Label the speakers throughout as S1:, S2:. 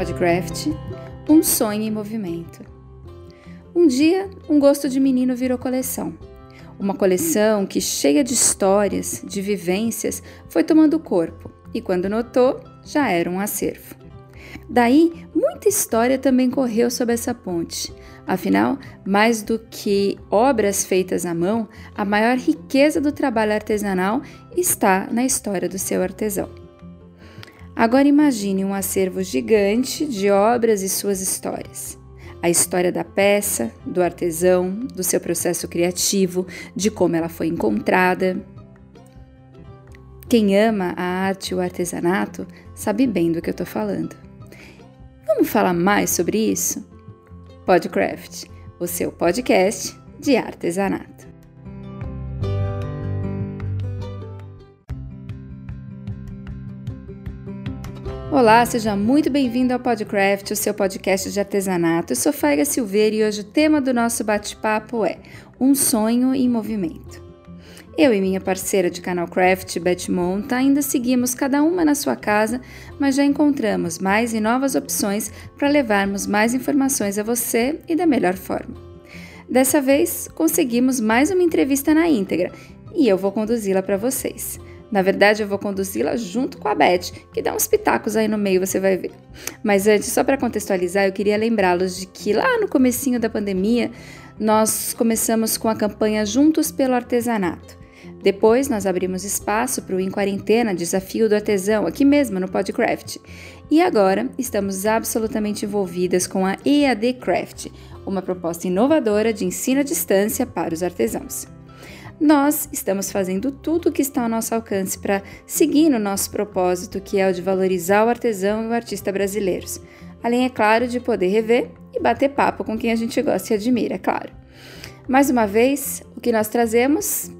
S1: Podcraft, um sonho em movimento. Um dia, um gosto de menino virou coleção. Uma coleção que, cheia de histórias, de vivências, foi tomando corpo e, quando notou, já era um acervo. Daí, muita história também correu sob essa ponte. Afinal, mais do que obras feitas à mão, a maior riqueza do trabalho artesanal está na história do seu artesão. Agora imagine um acervo gigante de obras e suas histórias. A história da peça, do artesão, do seu processo criativo, de como ela foi encontrada. Quem ama a arte e o artesanato sabe bem do que eu estou falando. Vamos falar mais sobre isso? Podcraft, o seu podcast de artesanato. Olá, seja muito bem-vindo ao Podcraft, o seu podcast de artesanato. Eu sou Faiga Silveira e hoje o tema do nosso bate-papo é Um Sonho em Movimento. Eu e minha parceira de canal Craft, Beth Monta, ainda seguimos cada uma na sua casa, mas já encontramos mais e novas opções para levarmos mais informações a você e da melhor forma. Dessa vez, conseguimos mais uma entrevista na íntegra e eu vou conduzi-la para vocês. Na verdade, eu vou conduzi-la junto com a Beth, que dá uns pitacos aí no meio, você vai ver. Mas antes, só para contextualizar, eu queria lembrá-los de que lá no comecinho da pandemia, nós começamos com a campanha Juntos pelo Artesanato. Depois, nós abrimos espaço para o Em Quarentena Desafio do Artesão, aqui mesmo no Podcraft. E agora, estamos absolutamente envolvidas com a EAD Craft, uma proposta inovadora de ensino à distância para os artesãos. Nós estamos fazendo tudo o que está ao nosso alcance para seguir no nosso propósito, que é o de valorizar o artesão e o artista brasileiros. Além, é claro, de poder rever e bater papo com quem a gente gosta e admira, é claro. Mais uma vez, o que nós trazemos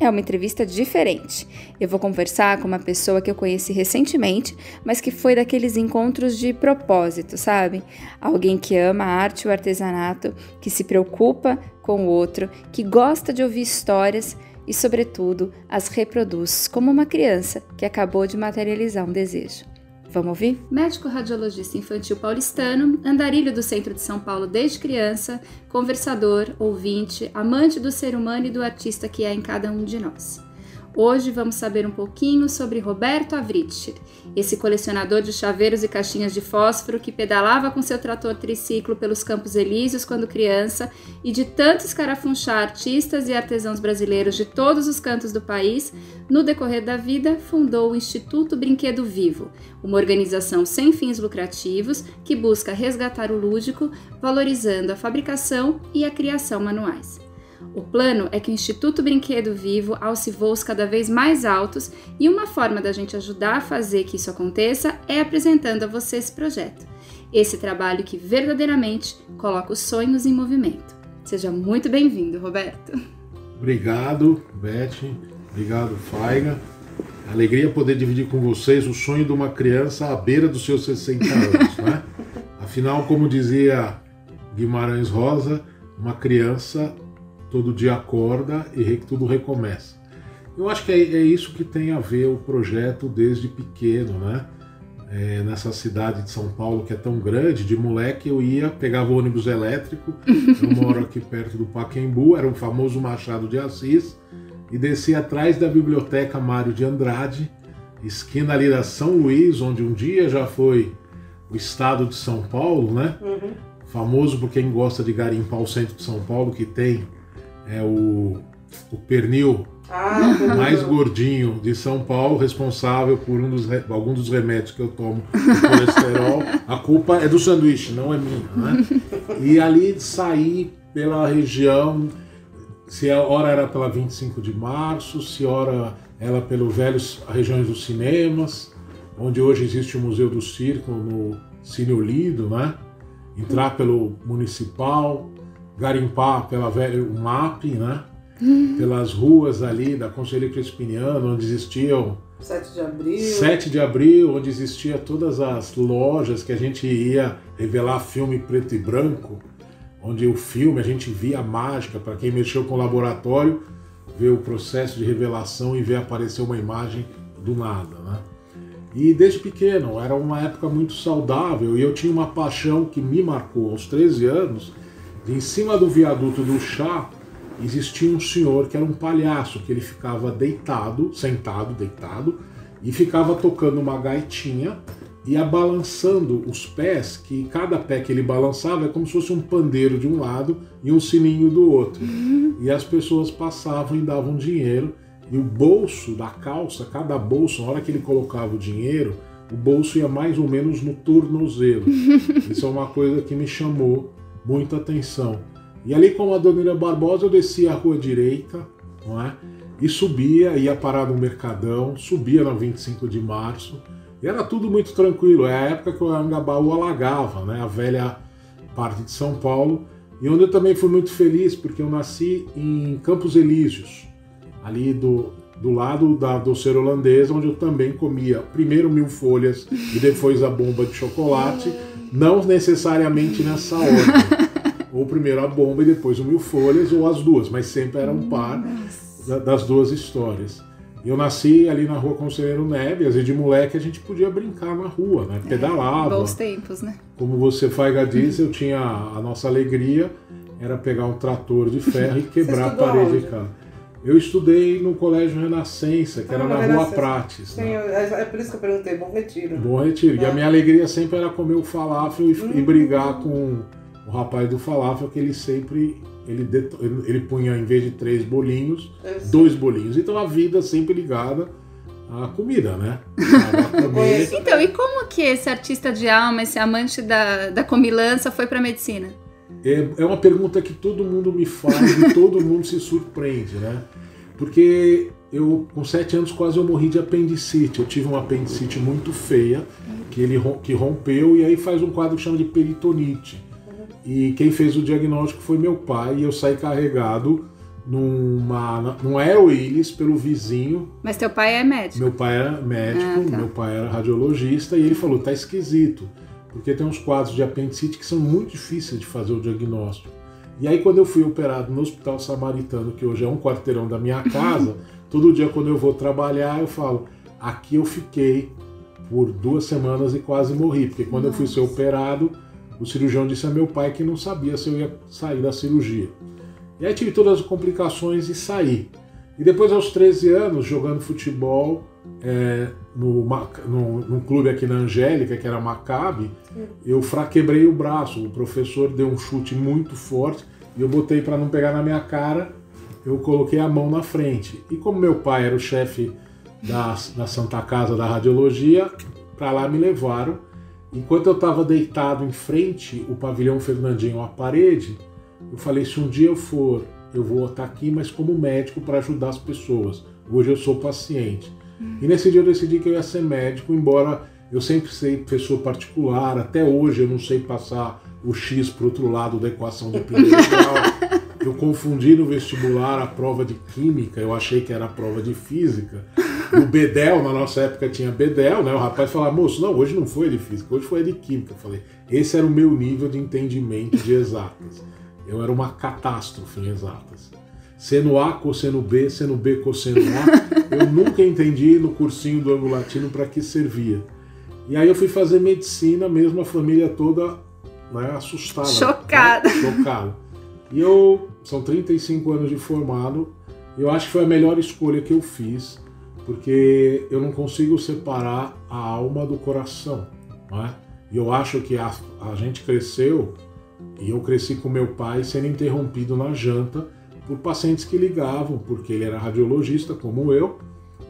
S1: é uma entrevista diferente. Eu vou conversar com uma pessoa que eu conheci recentemente, mas que foi daqueles encontros de propósito, sabe? Alguém que ama a arte e o artesanato, que se preocupa com o outro, que gosta de ouvir histórias e, sobretudo, as reproduz como uma criança que acabou de materializar um desejo. Vamos ouvir? Médico radiologista infantil paulistano, andarilho do centro de São Paulo desde criança, conversador, ouvinte, amante do ser humano e do artista que é em cada um de nós. Hoje vamos saber um pouquinho sobre Roberto Avritcher, esse colecionador de chaveiros e caixinhas de fósforo que pedalava com seu trator triciclo pelos Campos Elíseos quando criança e de tanto escarafunchar artistas e artesãos brasileiros de todos os cantos do país, no decorrer da vida fundou o Instituto Brinquedo Vivo, uma organização sem fins lucrativos que busca resgatar o lúdico, valorizando a fabricação e a criação manuais. O plano é que o Instituto Brinquedo Vivo alce voos cada vez mais altos e uma forma da gente ajudar a fazer que isso aconteça é apresentando a você esse projeto. Esse trabalho que verdadeiramente coloca os sonhos em movimento. Seja muito bem-vindo, Roberto.
S2: Obrigado, Beth. Obrigado, Faiga. Alegria poder dividir com vocês o sonho de uma criança à beira dos seus 60 anos, né? Afinal, como dizia Guimarães Rosa, uma criança todo dia acorda e tudo recomeça. Eu acho que é, é, isso que tem a ver o projeto desde pequeno, né? É, nessa cidade de São Paulo que é tão grande, de moleque eu ia, pegava o ônibus elétrico, eu moro aqui perto do Paquembu, era o famoso Machado de Assis, e descia atrás da biblioteca Mário de Andrade, esquina ali da São Luís, onde um dia já foi o estado de São Paulo, né? Uhum. Famoso por quem gosta de garimpar o centro de São Paulo, que tem é o, o pernil ah, mais gordinho de São Paulo, responsável por um dos, alguns dos remédios que eu tomo de colesterol. A culpa é do sanduíche, não é minha. Né? E ali sair pela região, se a hora era pela 25 de março, se hora ela pelo velhos regiões dos cinemas, onde hoje existe o Museu do Circo no Cine Olido, né? Entrar pelo Municipal, garimpar pela velha MAP, né? Pelas ruas ali da Conselheiro Crispiniano, onde existiam
S3: 7 de abril.
S2: 7 de abril, onde existia todas as lojas que a gente ia revelar filme preto e branco, onde o filme a gente via a mágica, para quem mexeu com o laboratório, ver o processo de revelação e ver aparecer uma imagem do nada, né? E desde pequeno, era uma época muito saudável e eu tinha uma paixão que me marcou aos 13 anos, em cima do viaduto do chá existia um senhor que era um palhaço, que ele ficava deitado, sentado, deitado, e ficava tocando uma gaitinha ia balançando os pés, que cada pé que ele balançava é como se fosse um pandeiro de um lado e um sininho do outro. Uhum. E as pessoas passavam e davam dinheiro, e o bolso da calça, cada bolso, na hora que ele colocava o dinheiro, o bolso ia mais ou menos no tornozelo. Isso é uma coisa que me chamou muita atenção. E ali com a Dona Barbosa eu descia a rua direita, não é? E subia, ia parar no Mercadão, subia na 25 de março, e era tudo muito tranquilo. É a época que o Angabaú alagava, né? A velha parte de São Paulo. E onde eu também fui muito feliz, porque eu nasci em Campos Elíseos, ali do, do lado da doceira holandesa, onde eu também comia primeiro mil folhas e depois a bomba de chocolate, não necessariamente nessa ordem. ou primeiro a bomba e depois o mil folhas, ou as duas, mas sempre era um par das duas histórias. Eu nasci ali na rua Conselheiro Neves e de moleque a gente podia brincar na rua, né? É, Pedalava.
S1: É, bons tempos, né?
S2: Como você, Faiga, disse, eu tinha a nossa alegria era pegar um trator de ferro e quebrar a parede de casa. Eu estudei no Colégio Renascença, que ah, era na Rua Prates.
S3: Sim, né? é por isso que eu perguntei, Bom Retiro.
S2: Bom Retiro. É. E a é. minha alegria sempre era comer o falafel e, hum. e brigar com o rapaz do falafel, que ele sempre ele, ele punha, em vez de três bolinhos, é dois bolinhos. Então a vida sempre ligada à comida, né?
S1: então, e como que esse artista de alma, esse amante da, da comilança foi para medicina?
S2: É, é uma pergunta que todo mundo me faz e todo mundo se surpreende, né? Porque eu, com sete anos, quase eu morri de apendicite. Eu tive uma apendicite muito feia, que ele que rompeu, e aí faz um quadro que chama de peritonite. E quem fez o diagnóstico foi meu pai e eu saí carregado numa, num Aerowheels pelo vizinho.
S1: Mas teu pai é médico?
S2: Meu pai era médico, ah, tá. meu pai era radiologista e ele falou, tá esquisito, porque tem uns quadros de apendicite que são muito difíceis de fazer o diagnóstico. E aí quando eu fui operado no Hospital Samaritano, que hoje é um quarteirão da minha casa, todo dia quando eu vou trabalhar eu falo, aqui eu fiquei por duas semanas e quase morri, porque quando Nossa. eu fui ser operado o cirurgião disse a meu pai que não sabia se eu ia sair da cirurgia. E aí tive todas as complicações e saí. E depois, aos 13 anos, jogando futebol é, no, no, num clube aqui na Angélica, que era Maccabi, eu fraquebrei o braço. O professor deu um chute muito forte e eu botei para não pegar na minha cara, eu coloquei a mão na frente. E como meu pai era o chefe da, da Santa Casa da Radiologia, para lá me levaram Enquanto eu estava deitado em frente o pavilhão Fernandinho à parede, eu falei: se um dia eu for, eu vou estar aqui, mas como médico para ajudar as pessoas. Hoje eu sou paciente. E nesse dia eu decidi que eu ia ser médico, embora eu sempre sei professor particular, até hoje eu não sei passar o X para outro lado da equação de primeiro grau. Eu confundi no vestibular a prova de química, eu achei que era a prova de física. O Bedel, na nossa época tinha Bedel, né? O rapaz falava, moço, não, hoje não foi de física, hoje foi de química. Eu falei, esse era o meu nível de entendimento de exatas. Eu era uma catástrofe em exatas. Seno A, cosseno B, seno B, cosseno A. Eu nunca entendi no cursinho do ângulo latino para que servia. E aí eu fui fazer medicina, mesmo a família toda né, assustada.
S1: Chocada.
S2: Né? Chocada. E eu, são 35 anos de formado, eu acho que foi a melhor escolha que eu fiz porque eu não consigo separar a alma do coração. Não é? E eu acho que a, a gente cresceu, e eu cresci com meu pai sendo interrompido na janta por pacientes que ligavam, porque ele era radiologista, como eu,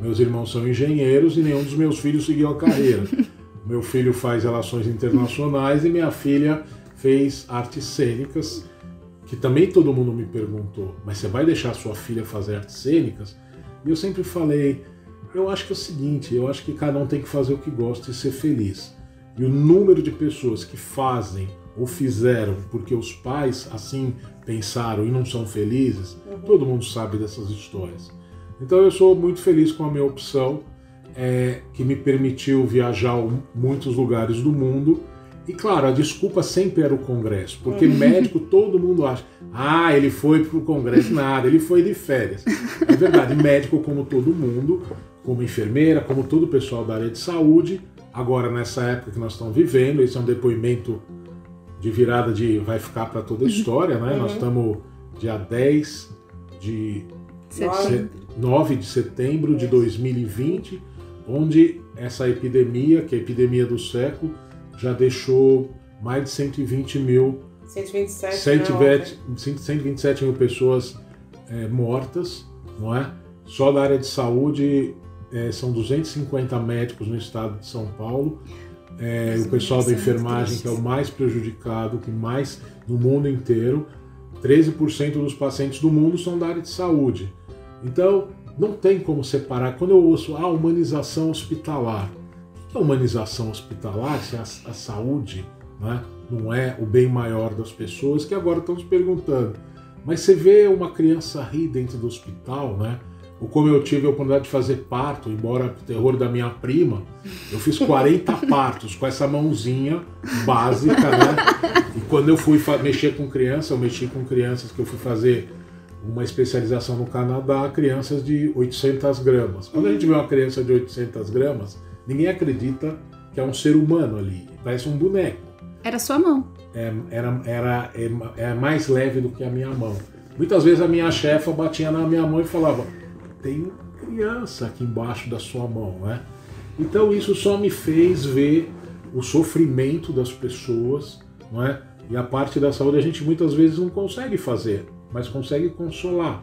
S2: meus irmãos são engenheiros e nenhum dos meus filhos seguiu a carreira. meu filho faz relações internacionais e minha filha fez artes cênicas, que também todo mundo me perguntou, mas você vai deixar sua filha fazer artes cênicas? E eu sempre falei, eu acho que é o seguinte, eu acho que cada um tem que fazer o que gosta e ser feliz. E o número de pessoas que fazem ou fizeram porque os pais assim pensaram e não são felizes, uhum. todo mundo sabe dessas histórias. Então eu sou muito feliz com a minha opção, é, que me permitiu viajar a muitos lugares do mundo. E claro, a desculpa sempre era o Congresso, porque uhum. médico todo mundo acha, ah, ele foi para o Congresso, nada, ele foi de férias. É verdade, médico como todo mundo, como enfermeira, como todo o pessoal da área de saúde. Agora, nessa época que nós estamos vivendo, esse é um depoimento de virada de. vai ficar para toda a
S1: Uhum.
S2: história, né? Nós estamos dia 10 de
S1: Setembro.
S2: 9 de setembro de 2020, onde essa epidemia, que é a epidemia do século, já deixou mais de 120 mil
S3: 127,
S2: 120, 127 mil pessoas é, mortas, não é? Só da área de saúde é, são 250 médicos no estado de São Paulo. É, o pessoal da
S1: São
S2: enfermagem, que é o mais prejudicado, que mais no mundo inteiro. 13% dos pacientes do mundo são da área de saúde. Então, não tem como separar. Quando eu ouço a humanização hospitalar, o que é humanização hospitalar se a, a saúde né, não é o bem maior das pessoas, que agora estão se perguntando. Mas você vê uma criança rir dentro do hospital, né? Ou como eu tive a oportunidade de fazer parto, embora o terror da minha prima, eu fiz 40 partos com essa mãozinha básica, né? E quando eu fui mexer com criança, eu mexi com crianças que eu fui fazer uma especialização no Canadá, crianças de 800 gramas. Quando a gente vê uma criança de 800 gramas, ninguém acredita que é um ser humano ali, parece um boneco.
S1: Era sua mão.
S2: É, era, era é, é mais leve do que a minha mão. Muitas vezes a minha chefa batia na minha mão e falava: tem criança aqui embaixo da sua mão, né? Então isso só me fez ver o sofrimento das pessoas, não é? E a parte da saúde a gente muitas vezes não consegue fazer, mas consegue consolar,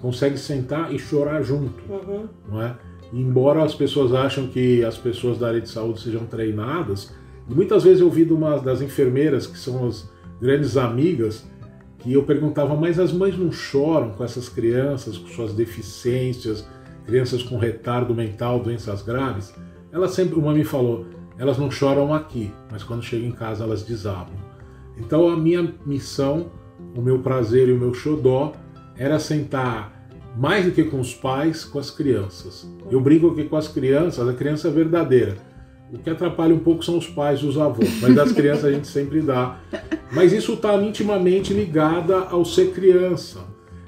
S2: consegue sentar e chorar junto,
S3: Uhum.
S2: não é? E embora as pessoas acham que as pessoas da área de saúde sejam treinadas, e muitas vezes eu ouvi de uma das enfermeiras que são as grandes amigas que eu perguntava, mas as mães não choram com essas crianças, com suas deficiências, crianças com retardo mental, doenças graves? Ela sempre, uma me falou, elas não choram aqui, mas quando chegam em casa elas desabam. Então a minha missão, o meu prazer e o meu xodó era sentar mais do que com os pais, com as crianças. Eu brinco que com as crianças, a criança é verdadeira. O que atrapalha um pouco são os pais e os avós, mas das crianças a gente sempre dá. Mas isso está intimamente ligada ao ser criança.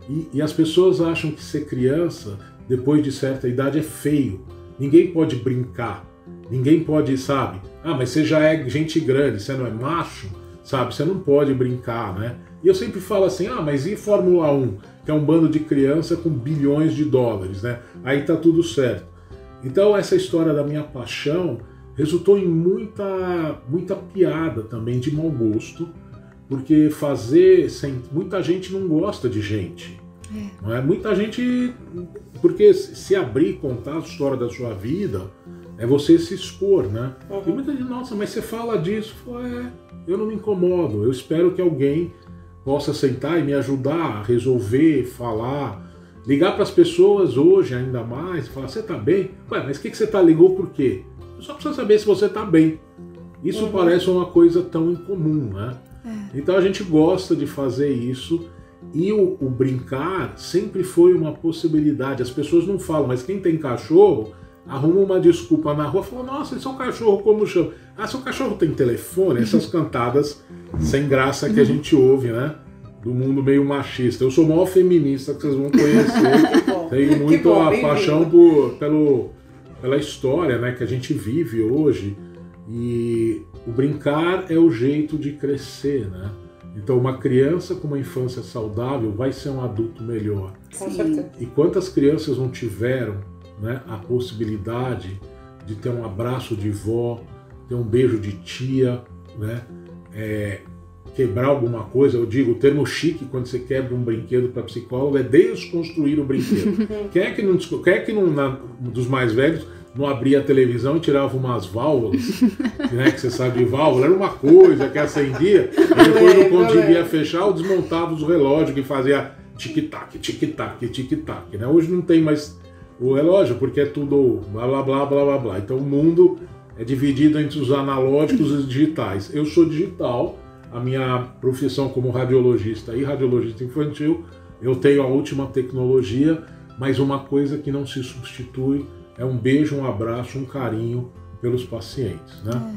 S2: E, e as pessoas acham que ser criança, depois de certa idade, é feio. Ninguém pode brincar. Ninguém pode, sabe? Ah, mas você já é gente grande, você não é macho, sabe? Você não pode brincar, né? E eu sempre falo assim: ah, mas e Fórmula 1? Que é um bando de criança com bilhões de dólares, né? Aí tá tudo certo. Então, essa história da minha paixão resultou em muita, muita piada também de mau gosto, porque fazer sem. Muita gente não gosta de gente. Não é? Muita gente. Porque se abrir contar a história da sua vida, é você se expor, né? E muita gente, nossa, mas você fala disso. É, eu não me incomodo. Eu espero que alguém possa sentar e me ajudar a resolver, falar. Ligar para as pessoas hoje ainda mais, falar, você tá bem? Ué, mas o que, que você tá ligou por quê? Só preciso saber se você tá bem. Isso
S3: Uhum.
S2: parece uma coisa tão incomum, né? Então a gente gosta de fazer isso e o, o brincar sempre foi uma possibilidade. As pessoas não falam, mas quem tem cachorro arruma uma desculpa na rua, fala: Nossa, e seu cachorro como chama? Ah, seu cachorro tem telefone? Essas cantadas sem graça que a gente ouve, né? Do mundo meio machista. Eu sou o maior feminista que vocês vão conhecer. Tenho muito a paixão por, pelo, pela história né, que a gente vive hoje. E o brincar é o jeito de crescer, né? Então, uma criança com uma infância saudável vai ser um adulto melhor.
S3: Com
S1: Sim.
S3: certeza.
S2: E quantas crianças não tiveram né, a possibilidade de ter um abraço de vó, ter um beijo de tia, né? É, quebrar alguma coisa, eu digo, o termo chique quando você quebra um brinquedo para psicólogo é desconstruir o brinquedo. quem é que não, quem é que não na- dos mais velhos não abria a televisão e tirava umas válvulas, né, que você sabe de válvula, era uma coisa que acendia, e depois não conseguia fechar, ou desmontava os relógios que fazia tic-tac, tic-tac, tic-tac, né? Hoje não tem mais o relógio, porque é tudo blá blá blá blá blá blá. Então o mundo é dividido entre os analógicos e os digitais. Eu sou digital, a minha profissão como radiologista e radiologista infantil, eu tenho a última tecnologia, mas uma coisa que não se substitui é um beijo, um abraço, um carinho pelos pacientes, né?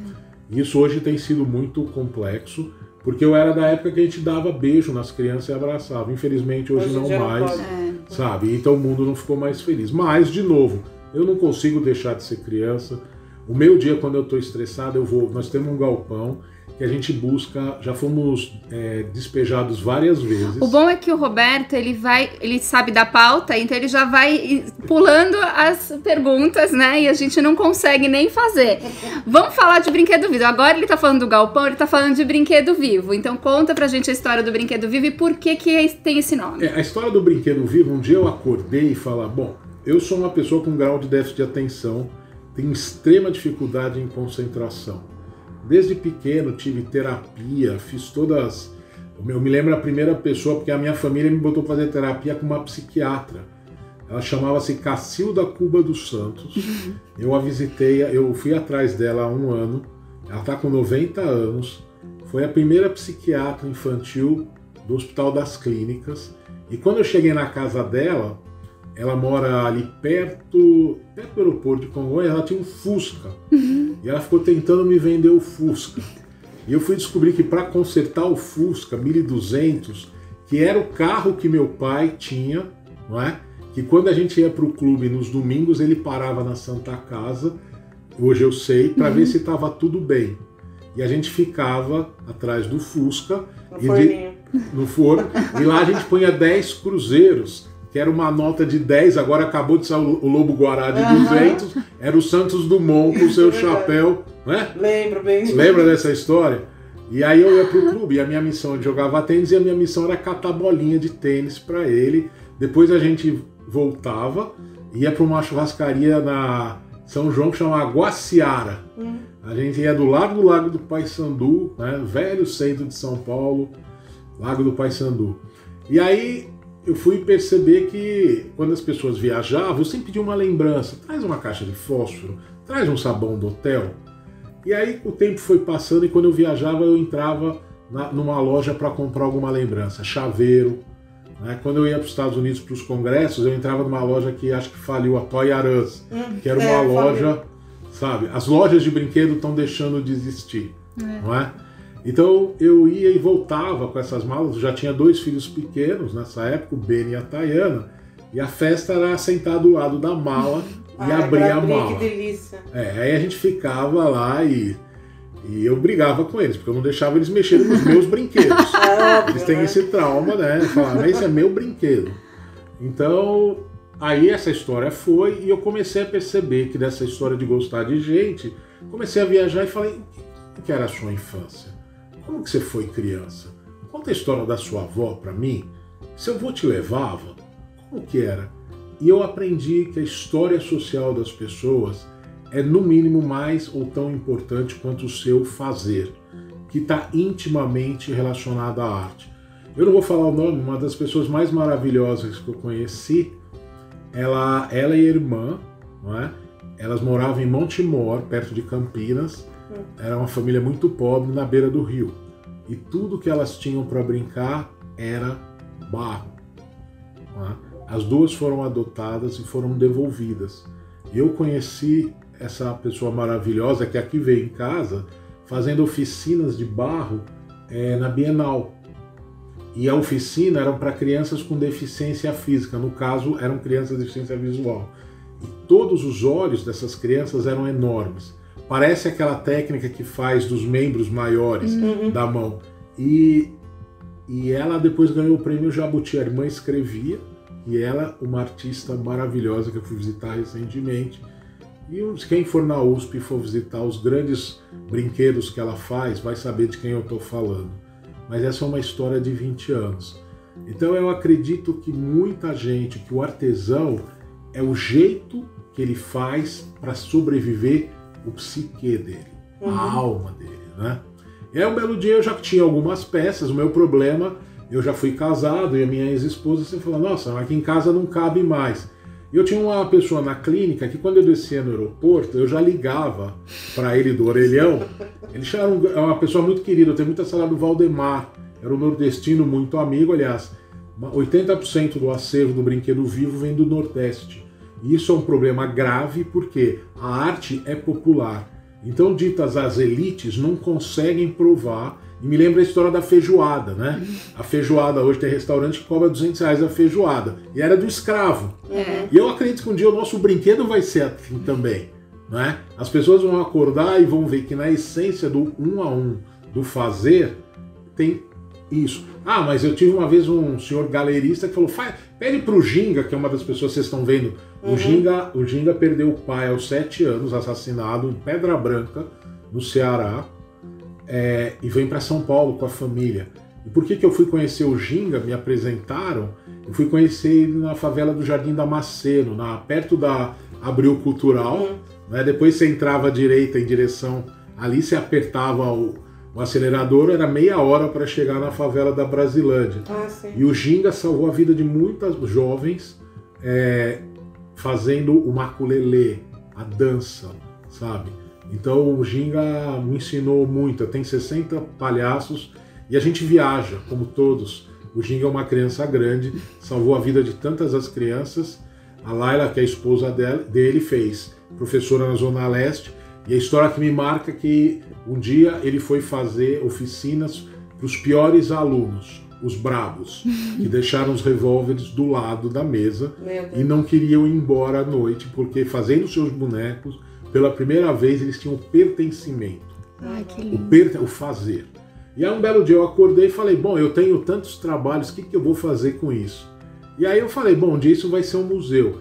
S2: Isso hoje tem sido muito complexo, porque eu era da época que a gente dava beijo nas crianças e abraçava. Infelizmente hoje,
S3: Hoje
S2: não
S3: não
S2: mais
S3: pode.
S1: É.
S2: sabe? Então o mundo não ficou mais feliz. Mas, de novo, Eu não consigo deixar de ser criança. O meu dia, quando eu estou estressado, eu vou. Nós temos um galpão que a gente busca, já fomos é, despejados várias vezes.
S1: O bom é que o Roberto, ele vai, ele sabe da pauta, então ele já vai pulando as perguntas, né? E a gente não consegue nem fazer. Vamos falar de brinquedo vivo. Agora ele tá falando do galpão, ele tá falando de brinquedo vivo. Então conta pra gente a história do brinquedo vivo e por que que tem esse nome.
S2: É, a história do brinquedo vivo, um dia eu acordei e falar, bom, eu sou uma pessoa com grau de déficit de atenção, tenho extrema dificuldade em concentração. Desde pequeno tive terapia, fiz todas. Eu me lembro a primeira pessoa, porque a minha família me botou para fazer terapia com uma psiquiatra. Ela chamava-se Cacilda Cuba dos Santos. Uhum. Eu a visitei, eu fui atrás dela há um ano. Ela está com 90 anos. Foi a primeira psiquiatra infantil do Hospital das Clínicas. E quando eu cheguei na casa dela, ela mora ali perto, perto do aeroporto de Congonhas, ela tinha um Fusca. Uhum. E ela ficou tentando me vender o Fusca. E eu fui descobrir que para consertar o Fusca 1200, que era o carro que meu pai tinha, não é? Que quando a gente ia para o clube nos domingos, ele parava na Santa Casa, hoje eu sei, para uhum. ver se estava tudo bem. E a gente ficava atrás do Fusca.
S3: No forninho.
S2: no forno. e lá a gente punha 10 cruzeiros que era uma nota de 10, agora acabou de sair o Lobo Guará de uhum. 200, era o Santos Dumont com o seu chapéu, né?
S3: Lembro bem.
S2: Lembra dessa história? E aí eu ia pro clube, e a minha missão de jogava tênis e a minha missão era catar bolinha de tênis para ele. Depois a gente voltava, ia para uma churrascaria na São João que chama Guaciara. Hum. A gente ia do lado do Lago do Paissandu, né? velho centro de São Paulo, Lago do Paissandu. E aí eu fui perceber que quando as pessoas viajavam, eu sempre pedia uma lembrança. Traz uma caixa de fósforo, traz um sabão do hotel. E aí o tempo foi passando e quando eu viajava eu entrava na, numa loja para comprar alguma lembrança, chaveiro. Né? Quando eu ia para os Estados Unidos para os congressos, eu entrava numa loja que acho que faliu, a Toy R Us, hum, que era uma é, loja, sabe? As lojas de brinquedo estão deixando de existir, é. não é? Então eu ia e voltava com essas malas. Eu já tinha dois filhos pequenos nessa época, o Ben e a Tayana, e a festa era sentar do lado da mala e abrir a mala.
S3: Que delícia.
S2: É, aí a gente ficava lá e, e eu brigava com eles, porque eu não deixava eles mexerem nos meus brinquedos. É eles têm né? esse trauma, né? Falaram, esse é meu brinquedo. Então, aí essa história foi e eu comecei a perceber que dessa história de gostar de gente, comecei a viajar e falei, o que era a sua infância? Como que você foi criança? Conta a história da sua avó para mim. Seu avô te levava? Como que era? E eu aprendi que a história social das pessoas é no mínimo mais ou tão importante quanto o seu fazer, que está intimamente relacionado à arte. Eu não vou falar o nome, uma das pessoas mais maravilhosas que eu conheci, ela, ela e a irmã, não é? elas moravam em Montemor, perto de Campinas, era uma família muito pobre na beira do rio. E tudo que elas tinham para brincar era barro. É? As duas foram adotadas e foram devolvidas. Eu conheci essa pessoa maravilhosa que aqui veio em casa fazendo oficinas de barro é, na Bienal. E a oficina eram para crianças com deficiência física, no caso eram crianças de deficiência visual. E todos os olhos dessas crianças eram enormes. Parece aquela técnica que faz dos membros maiores uhum. da mão. E, e ela depois ganhou o prêmio Jabuti. A irmã escrevia e ela, uma artista maravilhosa que eu fui visitar recentemente. E quem for na USP e for visitar os grandes brinquedos que ela faz, vai saber de quem eu estou falando. Mas essa é uma história de 20 anos. Então eu acredito que muita gente, que o artesão é o jeito que ele faz para sobreviver o psique dele, uhum. a alma dele, né? E aí um belo dia eu já tinha algumas peças, o meu problema, eu já fui casado e a minha ex-esposa sempre falou, nossa, aqui em casa não cabe mais. E eu tinha uma pessoa na clínica que quando eu descia no aeroporto, eu já ligava para ele do orelhão. Ele era é uma pessoa muito querida, eu tenho muita saudade do Valdemar, era um nordestino muito amigo, aliás, 80% do acervo do brinquedo vivo vem do Nordeste. E isso é um problema grave porque a arte é popular. Então, ditas as elites não conseguem provar E me lembra a história da feijoada, né? A feijoada, hoje tem restaurante que cobra 200 reais a feijoada. E era do escravo.
S1: É.
S2: E eu acredito que um dia o nosso brinquedo vai ser assim também. Né? As pessoas vão acordar e vão ver que na essência do um a um, do fazer, tem isso. Ah, mas eu tive uma vez um senhor galerista que falou: "Faz- pede pro Ginga, que é uma das pessoas que vocês estão vendo. O, Ginga, o Ginga perdeu o pai aos sete anos, assassinado em Pedra Branca, no Ceará, é, e vem para São Paulo com a família. E por que, que eu fui conhecer o Ginga? Me apresentaram. Eu fui conhecer ele na favela do Jardim Damasceno, na, perto da Abril Cultural. né? Depois você entrava à direita em direção. Ali você apertava o, o acelerador, era meia hora para chegar na favela da Brasilândia.
S3: Ah, sim.
S2: E o Ginga salvou a vida de muitas jovens é, fazendo o maculelê, a dança, sabe? Então o Ginga me ensinou muito. Tem 60 palhaços e a gente viaja, como todos. O Ginga é uma criança grande, salvou a vida de tantas as crianças. A Laila, que é a esposa dele, fez professora na Zona Leste. E a história que me marca é que um dia ele foi fazer oficinas para os piores alunos, os brabos, que deixaram os revólveres do lado da mesa e não queriam ir embora à noite, porque fazendo seus bonecos, pela primeira vez eles tinham pertencimento,
S1: Ai, que
S2: o,
S1: lindo.
S2: perte- o fazer. E aí um belo dia eu acordei e falei, bom, eu tenho tantos trabalhos, o que, que eu vou fazer com isso? E aí eu falei, bom, um dia isso vai ser um museu.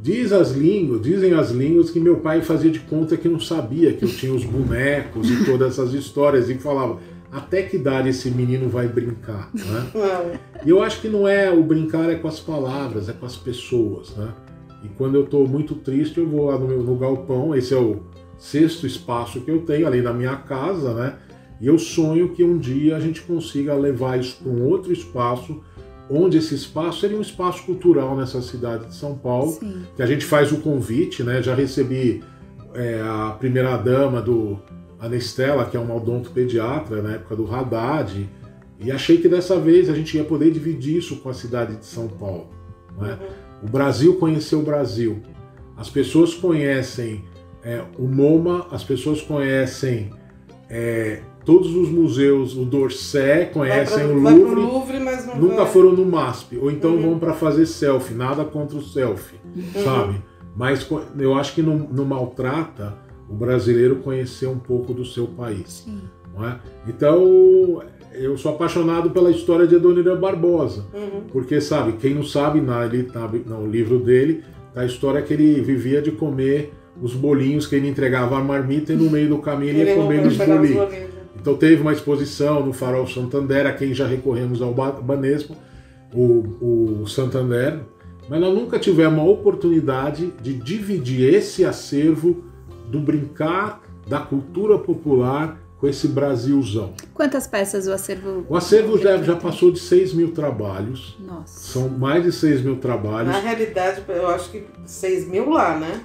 S2: Diz as línguas, dizem as línguas que meu pai fazia de conta que não sabia que eu tinha os bonecos e todas essas histórias e falava, até que idade esse menino vai brincar, né?
S3: Não.
S2: E eu acho que não é o brincar é com as palavras, é com as pessoas, né? E quando eu estou muito triste, eu vou lá no meu no galpão, esse é o sexto espaço que eu tenho, além da minha casa, né? E eu sonho que um dia a gente consiga levar isso para um outro espaço, onde esse espaço seria um espaço cultural nessa cidade de São Paulo,
S1: Sim.
S2: que a gente faz o convite, né? Já recebi é, a primeira dama do Anestela, que é uma odontopediatra na época do Haddad, e achei que dessa vez a gente ia poder dividir isso com a cidade de São Paulo. né? O Brasil conheceu o Brasil. As pessoas conhecem é, o MoMA, as pessoas conhecem é, todos os museus, o Dorsé, conhecem
S3: pra,
S2: o Louvre
S3: Louvre, mas não
S2: nunca
S3: vai.
S2: foram no MASP, ou então
S3: Uhum.
S2: vão para fazer selfie, nada contra o selfie, sabe? Mas eu acho que não, não maltrata o brasileiro conhecer um pouco do seu país,
S1: Sim.
S2: não é? Então, eu sou apaixonado pela história de Adoniran Barbosa,
S3: Uhum.
S2: porque, sabe, quem não sabe, na, ele, na, no livro dele, tá a história que ele vivia de comer os bolinhos que ele entregava à marmita e no meio do caminho ele ia comendo
S3: não
S2: os bolinhos.
S3: né?
S2: Então teve uma exposição no Farol Santander, a quem já recorremos ao Ba- Banespa, o, o Santander, mas nós nunca tivemos a oportunidade de dividir esse acervo do brincar da cultura popular com esse Brasilzão.
S1: Quantas peças o acervo?
S2: O acervo já, já passou de 6 mil trabalhos,
S1: Nossa.
S2: são mais de 6 mil trabalhos.
S3: Na realidade, eu acho que 6 mil lá, né?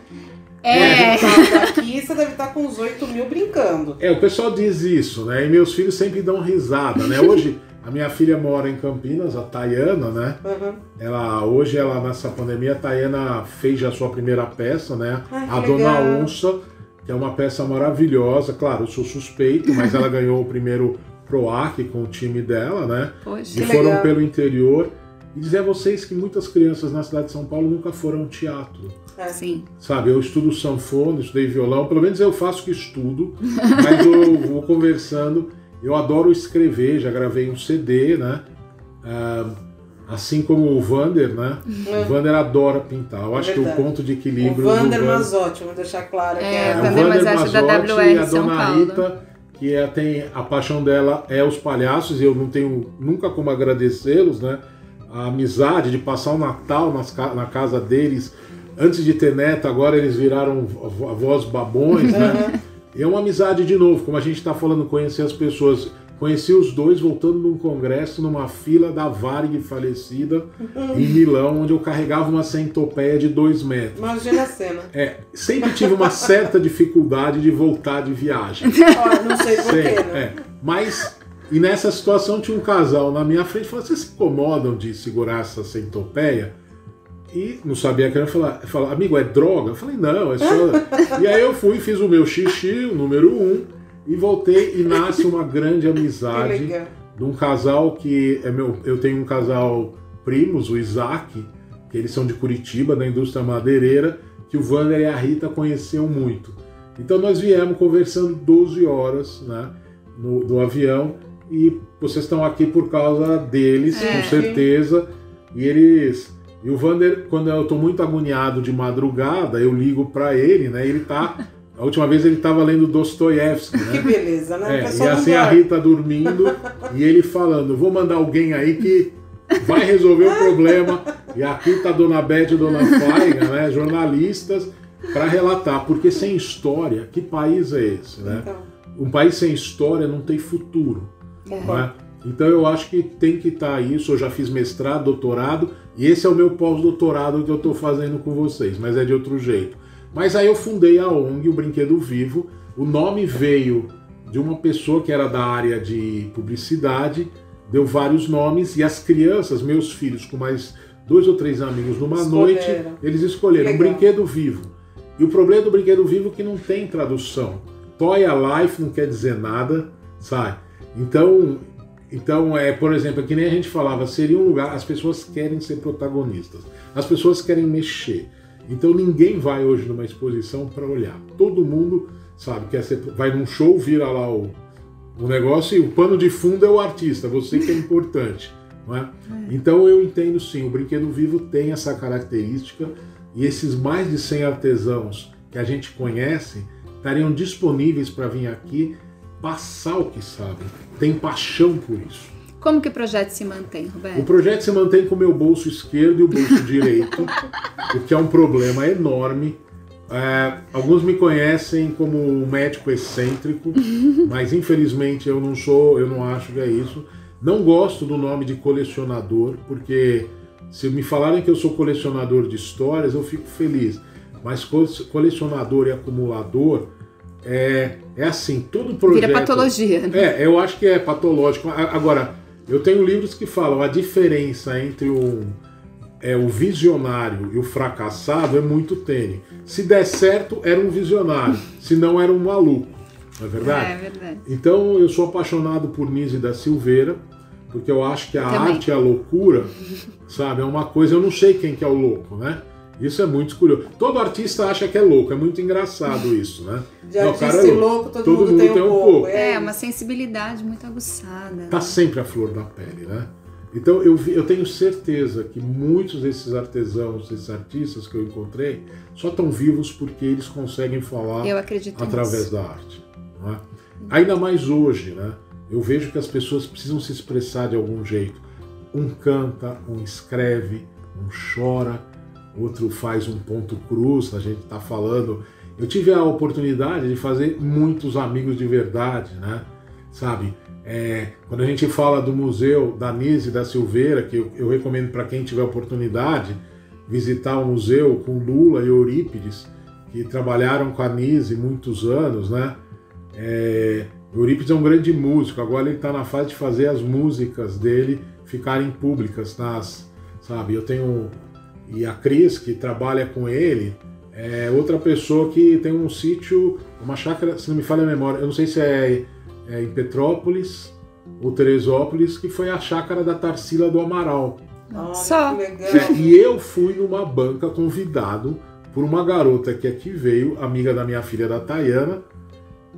S1: É.
S3: Então, Aqui você deve estar com uns 8 mil brincando.
S2: É, o pessoal diz isso, né? E meus filhos sempre dão risada, né? Hoje, a minha filha mora em Campinas, a Tayana, né?
S3: Uhum.
S2: Ela, hoje, ela nessa pandemia, a Tayana fez já a sua primeira peça, né?
S3: Ai,
S2: a Dona
S3: legal.
S2: Onça, que é uma peça maravilhosa. Claro, eu sou suspeito, mas ela ganhou o primeiro PROAC com o time dela, né?
S1: Poxa.
S2: E foram
S3: legal.
S2: pelo interior. E dizer a vocês que muitas crianças na cidade de São Paulo nunca foram ao teatro.
S3: É.
S1: Sim.
S2: Sabe, eu estudo sanfona, estudei violão, pelo menos eu faço que estudo, mas eu vou conversando. Eu adoro escrever, já gravei um CD, né? Ah, assim como o Vander, né? O Vander adora pintar. Eu acho que o ponto de
S3: O
S2: equilíbrio
S3: Vander
S2: do Vander...
S3: Mazotti, vamos deixar claro que
S1: É,
S3: é,
S2: É, o
S1: Vander
S2: Vander
S1: Mazotti da WR
S2: e a
S1: São
S2: Dona
S1: Paulo.
S2: Rita, que é, tem a paixão dela é os palhaços, e eu não tenho nunca como agradecê-los, né? A amizade de passar o Natal nas na casa deles. Antes de ter neto, agora eles viraram avó- avós babões, né? E é uma amizade de novo, como a gente está falando, conhecer as pessoas. Conheci os dois voltando num congresso, numa fila da Varig falecida, em Milão, onde eu carregava uma centopeia de dois metros.
S3: Imagina a cena.
S2: É, sempre tive uma certa dificuldade de voltar de viagem.
S3: Ó, não sei porquê, né?
S2: é. Mas, e nessa situação tinha um casal na minha frente e falou: vocês se incomodam de segurar essa centopeia? E não sabia que era falar, falar, amigo, é droga? Eu falei, não, é só. e aí eu fui, fiz o meu xixi, o número um, E voltei e nasce uma grande amizade de um casal que é meu. Eu tenho um casal primos, o Isaac, que eles são de Curitiba, da indústria madeireira, que o Wander e a Rita conheciam muito. Então nós viemos conversando 12 horas né, no, do avião e vocês estão aqui por causa deles,
S1: É.
S2: com certeza. E eles. E o Vander, quando eu tô muito agoniado de madrugada, eu ligo para ele, né? Ele tá. A última vez ele tava lendo Dostoiévski,
S3: Que
S2: né?
S3: beleza, né? O
S2: É, e assim a. Rita dormindo e ele falando: vou mandar alguém aí que vai resolver o problema. E aqui tá a Dona Beth e Dona Faiga, né? Jornalistas, para relatar. Porque sem história, que país é esse, né?
S3: Então,
S2: Um país sem história não tem futuro.
S3: concordo.
S2: né? Então eu acho que tem que estar isso. Eu já fiz mestrado, doutorado, e esse é o meu pós-doutorado que eu estou fazendo com vocês, mas é de outro jeito. Mas aí eu fundei a ONG, o Brinquedo Vivo. O nome veio de uma pessoa que era da área de publicidade, deu vários nomes, e as crianças, meus filhos, com mais dois ou três amigos numa
S3: Escolheram.
S2: noite, eles escolheram um brinquedo vivo. E o problema do brinquedo vivo é que não tem tradução. Toy Alive não quer dizer nada, sabe? Então, então é, por exemplo, é que nem a gente falava, seria um lugar, as pessoas querem ser protagonistas, as pessoas querem mexer. Então ninguém vai hoje numa exposição para olhar. Todo mundo, sabe, ser, vai num show, vira lá o, o negócio e o pano de fundo é o artista, você que é importante. Não é? Então eu entendo sim, o Brinquedo Vivo tem essa característica e esses mais de 100 artesãos que a gente conhece estariam disponíveis para vir aqui passar o que sabem, tem paixão por isso.
S1: Como que o projeto se mantém,
S2: O
S1: Roberto?
S2: projeto se mantém com o meu bolso esquerdo e o bolso direito, o que é um problema enorme. É, alguns me conhecem como um médico excêntrico, mas infelizmente eu não sou, eu não acho que é isso. Não gosto do nome de colecionador, porque se me falarem que eu sou colecionador de histórias, eu fico feliz. Mas co- colecionador e acumulador é, é assim, todo projeto.
S1: Vira patologia. né?
S2: É, eu acho que é patológico. Agora, eu tenho livros que falam a diferença entre um, é, o visionário e o fracassado é muito tênue. Se der certo, era um visionário. Se não, era um maluco. Não é verdade?
S1: É verdade.
S2: Então, eu sou apaixonado por Nise da Silveira, porque eu acho que a
S1: Também.
S2: arte e a loucura, sabe, é uma coisa. Eu não sei quem que é o louco, né? Isso é muito curioso. Todo artista acha que é louco, é muito engraçado isso, né?
S3: De
S2: Não,
S3: artista
S2: cara,
S3: e louco, todo,
S2: todo
S3: mundo,
S2: mundo
S3: tem, um
S2: um
S3: pouco.
S2: pouco.
S1: É,
S3: É,
S1: uma sensibilidade muito aguçada.
S2: tá sempre a flor da pele, né? Então eu, vi- eu tenho certeza que muitos desses artesãos, desses artistas que eu encontrei, só estão vivos porque eles conseguem falar
S1: Eu acredito
S2: através
S1: nisso.
S2: da arte. não é? Ainda mais hoje, né? Eu vejo que as pessoas precisam se expressar de algum jeito. Um canta, um escreve, um chora, outro faz um ponto cruz, a gente está falando. Eu tive a oportunidade de fazer muitos amigos de verdade, né? Sabe? É, quando a gente fala do museu da Nise da Silveira, que eu, eu recomendo para quem tiver oportunidade visitar o museu com Lula e Eurípides, que trabalharam com a Nise muitos anos, né? É, Eurípides é um grande músico, agora ele está na fase de fazer as músicas dele ficarem públicas, nas, sabe? Eu tenho e a Cris que trabalha com ele é outra pessoa que tem um sítio, uma chácara, se não me falha a memória, eu não sei se é, é em Petrópolis ou Teresópolis, que foi a chácara da Tarsila do Amaral.
S3: Olha,
S1: Só.
S3: que legal.
S2: E eu fui numa banca convidado por uma garota que aqui veio, amiga da minha filha da Tayana,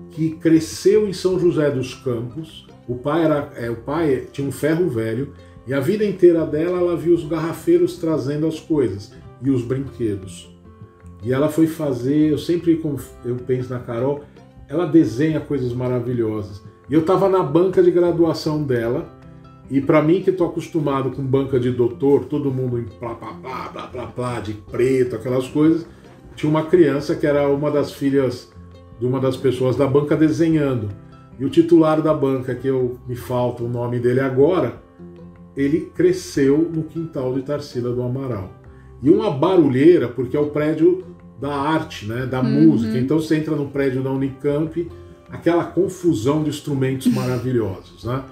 S2: que cresceu em São José dos Campos. O pai era, é, o pai tinha um ferro velho e a vida inteira dela ela viu os garrafeiros trazendo as coisas e os brinquedos. E ela foi fazer, eu sempre eu penso na Carol, ela desenha coisas maravilhosas. E eu estava na banca de graduação dela e para mim que tô acostumado com banca de doutor, todo mundo em plá, plá, plá, plá, plá, plá, de preto, aquelas coisas, tinha uma criança que era uma das filhas de uma das pessoas da banca desenhando. E o titular da banca, que eu me falta o nome dele agora, ele cresceu no quintal de Tarsila do Amaral. E uma barulheira, porque é o prédio da arte, né, da música. Então você entra no prédio da Unicamp, aquela confusão de instrumentos maravilhosos, né?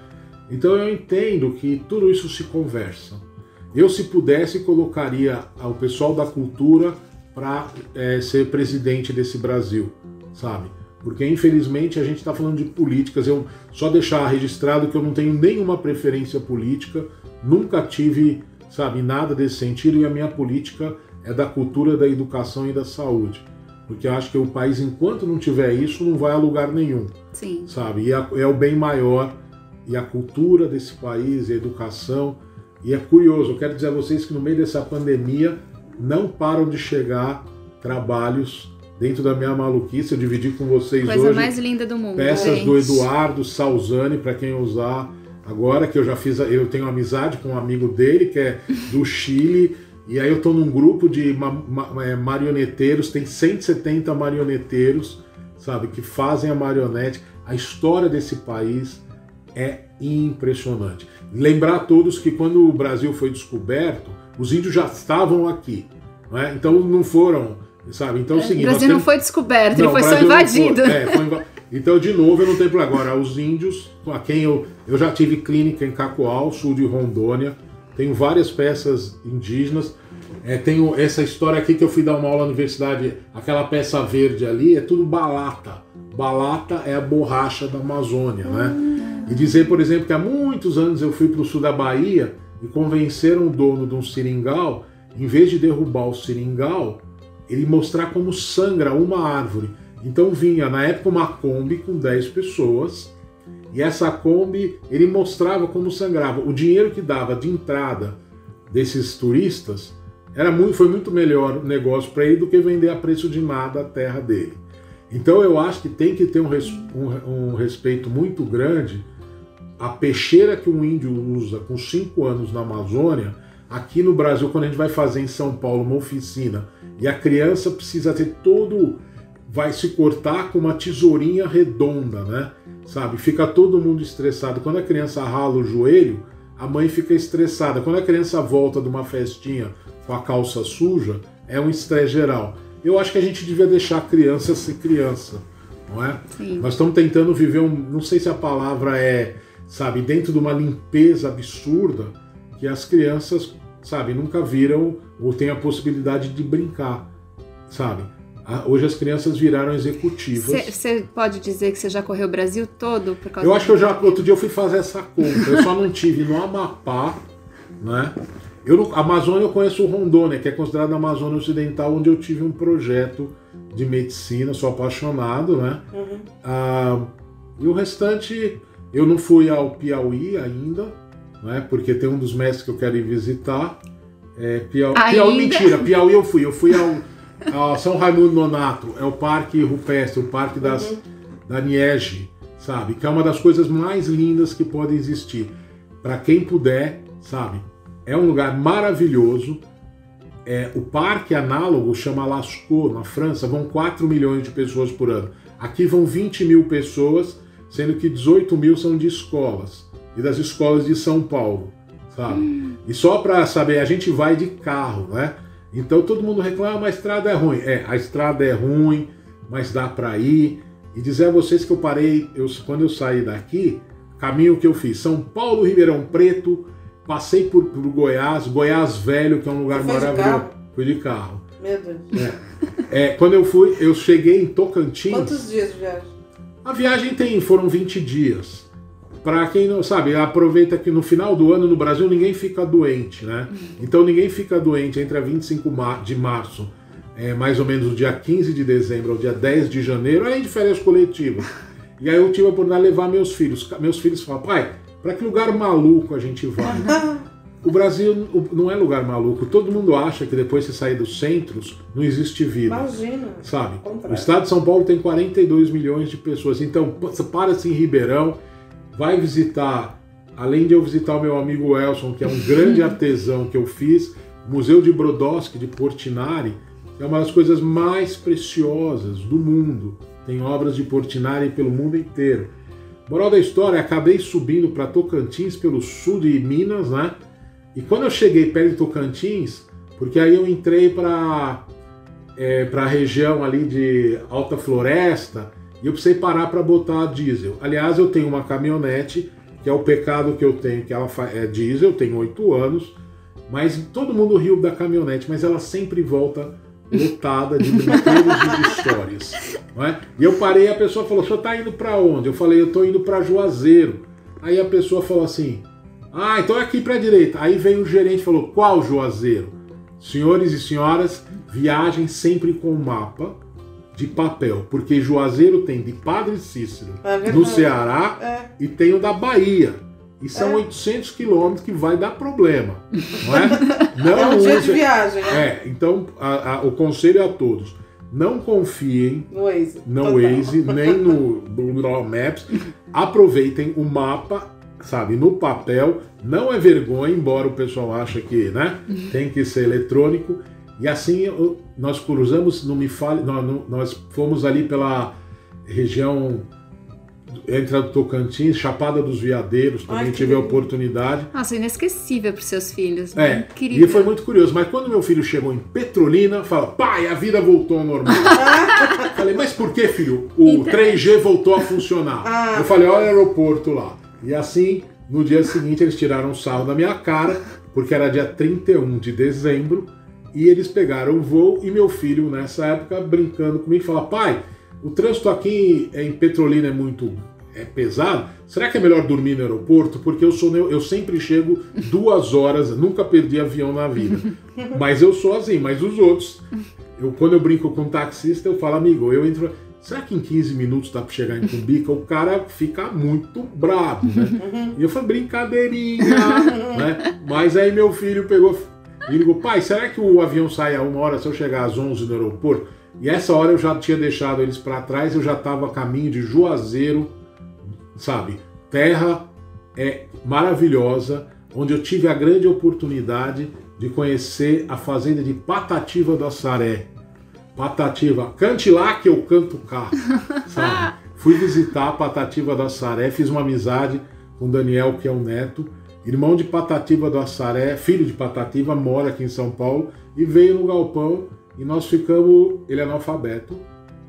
S2: Então eu entendo que tudo isso se conversa. Eu, se pudesse, colocaria o pessoal da cultura para ser presidente desse Brasil, sabe? Porque infelizmente a gente está falando de políticas. Eu só deixar registrado que eu não tenho nenhuma preferência política, nunca tive, sabe, nada desse sentido e a minha política é da cultura, da educação e da saúde. Porque acho que o país, enquanto não tiver isso, não vai a lugar nenhum.
S1: Sim.
S2: Sabe? E é, é o bem maior e a cultura desse país, e a educação. E é curioso, eu quero dizer a vocês que no meio dessa pandemia não param de chegar trabalhos dentro da minha maluquice. Eu dividi com vocês
S1: Coisa
S2: hoje
S1: mais linda do mundo.
S2: peças
S1: gente.
S2: do Eduardo Salzani para quem usar agora que eu já fiz, eu tenho amizade com um amigo dele que é do Chile e aí eu estou num grupo de ma ma é, marioneteiros, tem 170 marioneteiros, sabe, que fazem a marionete. A história desse país é impressionante. Lembrar a todos que quando o Brasil foi descoberto, os índios já estavam aqui, não é? então não foram, sabe? Então é o seguinte,
S1: o Brasil não
S2: temos-
S1: foi descoberto,
S2: não,
S1: ele foi só invadido.
S2: foi. É, foi inva- Então, de novo, eu não tenho problema. Agora, os índios, a quem eu. Eu já tive clínica em Cacoal, sul de Rondônia. Tenho várias peças indígenas. É, tenho essa história aqui que eu fui dar uma aula na universidade, aquela peça verde ali, é tudo balata. Balata é a borracha da Amazônia, né? E dizer, por exemplo, que há muitos anos eu fui para o sul da Bahia e convenceram o dono de um seringal, em vez de derrubar o seringal, ele mostrar como sangra uma árvore. Então vinha, na época, uma Kombi com 10 pessoas, e essa Kombi, ele mostrava como sangrava. O dinheiro que dava de entrada desses turistas era muito, foi muito melhor negócio para ele do que vender a preço de nada a terra dele. Então eu acho que tem que ter um, res- um- um respeito muito grande a peixeira que um índio usa com 5 anos na Amazônia, aqui no Brasil, quando a gente vai fazer em São Paulo uma oficina e a criança precisa ter todo. vai se cortar com uma tesourinha redonda, né? Sabe? Fica todo mundo estressado. Quando a criança rala o joelho, a mãe fica estressada. Quando a criança volta de uma festinha com a calça suja, é um estresse geral. Eu acho que a gente devia deixar a criança ser criança, não é?
S1: Sim.
S2: Nós estamos tentando viver um. Não sei se a palavra é, sabe, dentro de uma limpeza absurda que as crianças, sabe, nunca viram ou têm a possibilidade de brincar, sabe? Ah, Hoje as crianças viraram executivas.
S1: Você pode dizer que você já correu o Brasil todo por causa
S2: Eu acho que eu já. Outro dia eu fui fazer essa conta. Eu só não tive no Amapá, né? Eu não, a Amazônia eu conheço o Rondônia, que é considerado a Amazônia Ocidental, onde eu tive um projeto de medicina, sou apaixonado, né?
S3: Uhum.
S2: Ah, e o restante, eu não fui ao Piauí ainda, né? Porque tem um dos mestres que eu quero ir visitar. É, Piau...
S1: Ainda?
S2: Piauí, mentira, Piauí eu fui. Eu fui ao, ao São Raimundo Nonato, é o Parque Rupestre, o Parque das,
S3: Uhum.
S2: da Niege, sabe? Que é uma das coisas mais lindas que podem existir. Para quem puder, sabe? É um lugar maravilhoso. É, o parque análogo chama Lascaux, na França, vão 4 milhões de pessoas por ano. Aqui vão 20 mil pessoas, sendo que 18 mil são de escolas. E das escolas de São Paulo, sabe? E só para saber, a gente vai de carro, né? Então todo mundo reclama, a estrada é ruim. É, a estrada é ruim, mas dá para ir. E dizer a vocês que eu parei, eu, quando eu saí daqui, caminho que eu fiz, São Paulo, Ribeirão Preto, passei por, por Goiás, Goiás Velho, que é um lugar
S3: de
S2: maravilhoso.
S3: carro?
S2: Fui de carro.
S3: Meu Deus.
S2: É, quando eu fui, eu cheguei em Tocantins.
S3: Quantos dias de viagem?
S2: A viagem tem, foram 20 dias. Para quem não sabe, aproveita que no final do ano no Brasil ninguém fica doente, né? Então ninguém fica doente entre a 25 mar- de março, é, mais ou menos o dia 15 de dezembro ao dia 10 de janeiro, além de férias coletivas. E aí eu tive a oportunidade de levar meus filhos. Meus filhos falam, pai, para que lugar maluco a gente vai? O Brasil não é lugar maluco. Todo mundo acha que depois de sair dos centros não existe vida
S3: Imagina.
S2: sabe? O estado de São Paulo tem 42 milhões de pessoas. Então, para-se em Ribeirão, vai visitar, além de eu visitar o meu amigo Elson, que é um grande artesão que eu fiz, Museu de Brodowski de Portinari, é uma das coisas mais preciosas do mundo. Tem obras de Portinari pelo mundo inteiro. Moral da história, acabei subindo para Tocantins pelo sul de Minas, né? E quando eu cheguei perto de Tocantins, porque aí eu entrei para é, para a região ali de Alta Floresta e eu precisei parar para botar diesel. Aliás, eu tenho uma caminhonete, que é o pecado que eu tenho, que ela é diesel, tenho 8 anos, mas todo mundo riu da caminhonete, mas ela sempre volta lotada de brinquedos e de histórias. Não é? E eu parei a pessoa falou: o senhor está indo para onde? Eu falei: eu estou indo para Juazeiro. Aí a pessoa falou assim: ah, então é aqui para a direita. Aí veio o gerente e falou: qual Juazeiro? Senhores e senhoras, viajem sempre com mapa de papel, porque Juazeiro tem de Padre Cícero
S3: É
S2: no. Ceará
S3: É.
S2: e tem o da Bahia. E são
S3: É.
S2: 800 quilômetros que vai dar problema, não é? Não
S3: É um dia de viagem, né?
S2: É, então a- a- o conselho é a todos: não confiem
S3: No Waze.
S2: no. Waze nem no Google Maps. Aproveitem o mapa, sabe, no papel. Não é vergonha, embora o pessoal ache que, né, tem que ser eletrônico. E assim nós cruzamos, não me fale, nós, nós fomos ali pela região entre a Tocantins, Chapada dos Veadeiros, também
S3: Ai, que
S2: tive a oportunidade.
S1: Nossa, inesquecível para os seus filhos.
S2: É,
S1: Incrível.
S2: e foi muito curioso. Mas quando meu filho chegou em Petrolina, fala, pai, a vida voltou ao normal. falei, mas por que, filho? O
S1: Internet.
S2: 3G voltou a funcionar.
S3: Ah,
S2: eu falei, olha o aeroporto lá. E assim, no dia seguinte, eles tiraram um sarro da minha cara, porque era dia 31 de dezembro, e eles pegaram o voo, e meu filho, nessa época, brincando comigo, fala, pai, o trânsito aqui em Petrolina é muito é pesado, será que é melhor dormir no aeroporto? Porque eu sou eu sempre chego duas horas, nunca perdi avião na vida. Mas eu sou assim, mas os outros, eu, quando eu brinco com um taxista, eu falo, amigo, eu entro. Será que em 15 minutos dá para chegar em Cumbica? O cara fica muito bravo, né? E eu falei, brincadeirinha, né? Mas aí meu filho pegou e ligou, pai, será que o avião sai a uma hora se eu chegar às 11 no aeroporto? E essa hora eu já tinha deixado eles para trás, eu já estava a caminho de Juazeiro, sabe? Terra é maravilhosa, onde eu tive a grande oportunidade de conhecer a fazenda de Patativa do Assaré. Patativa, cante lá que eu canto cá, sabe? Fui visitar a Patativa do Assaré, fiz uma amizade com Daniel, que é o neto, irmão de Patativa do Assaré, filho de Patativa, mora aqui em São Paulo e veio no galpão e nós ficamos, ele é analfabeto,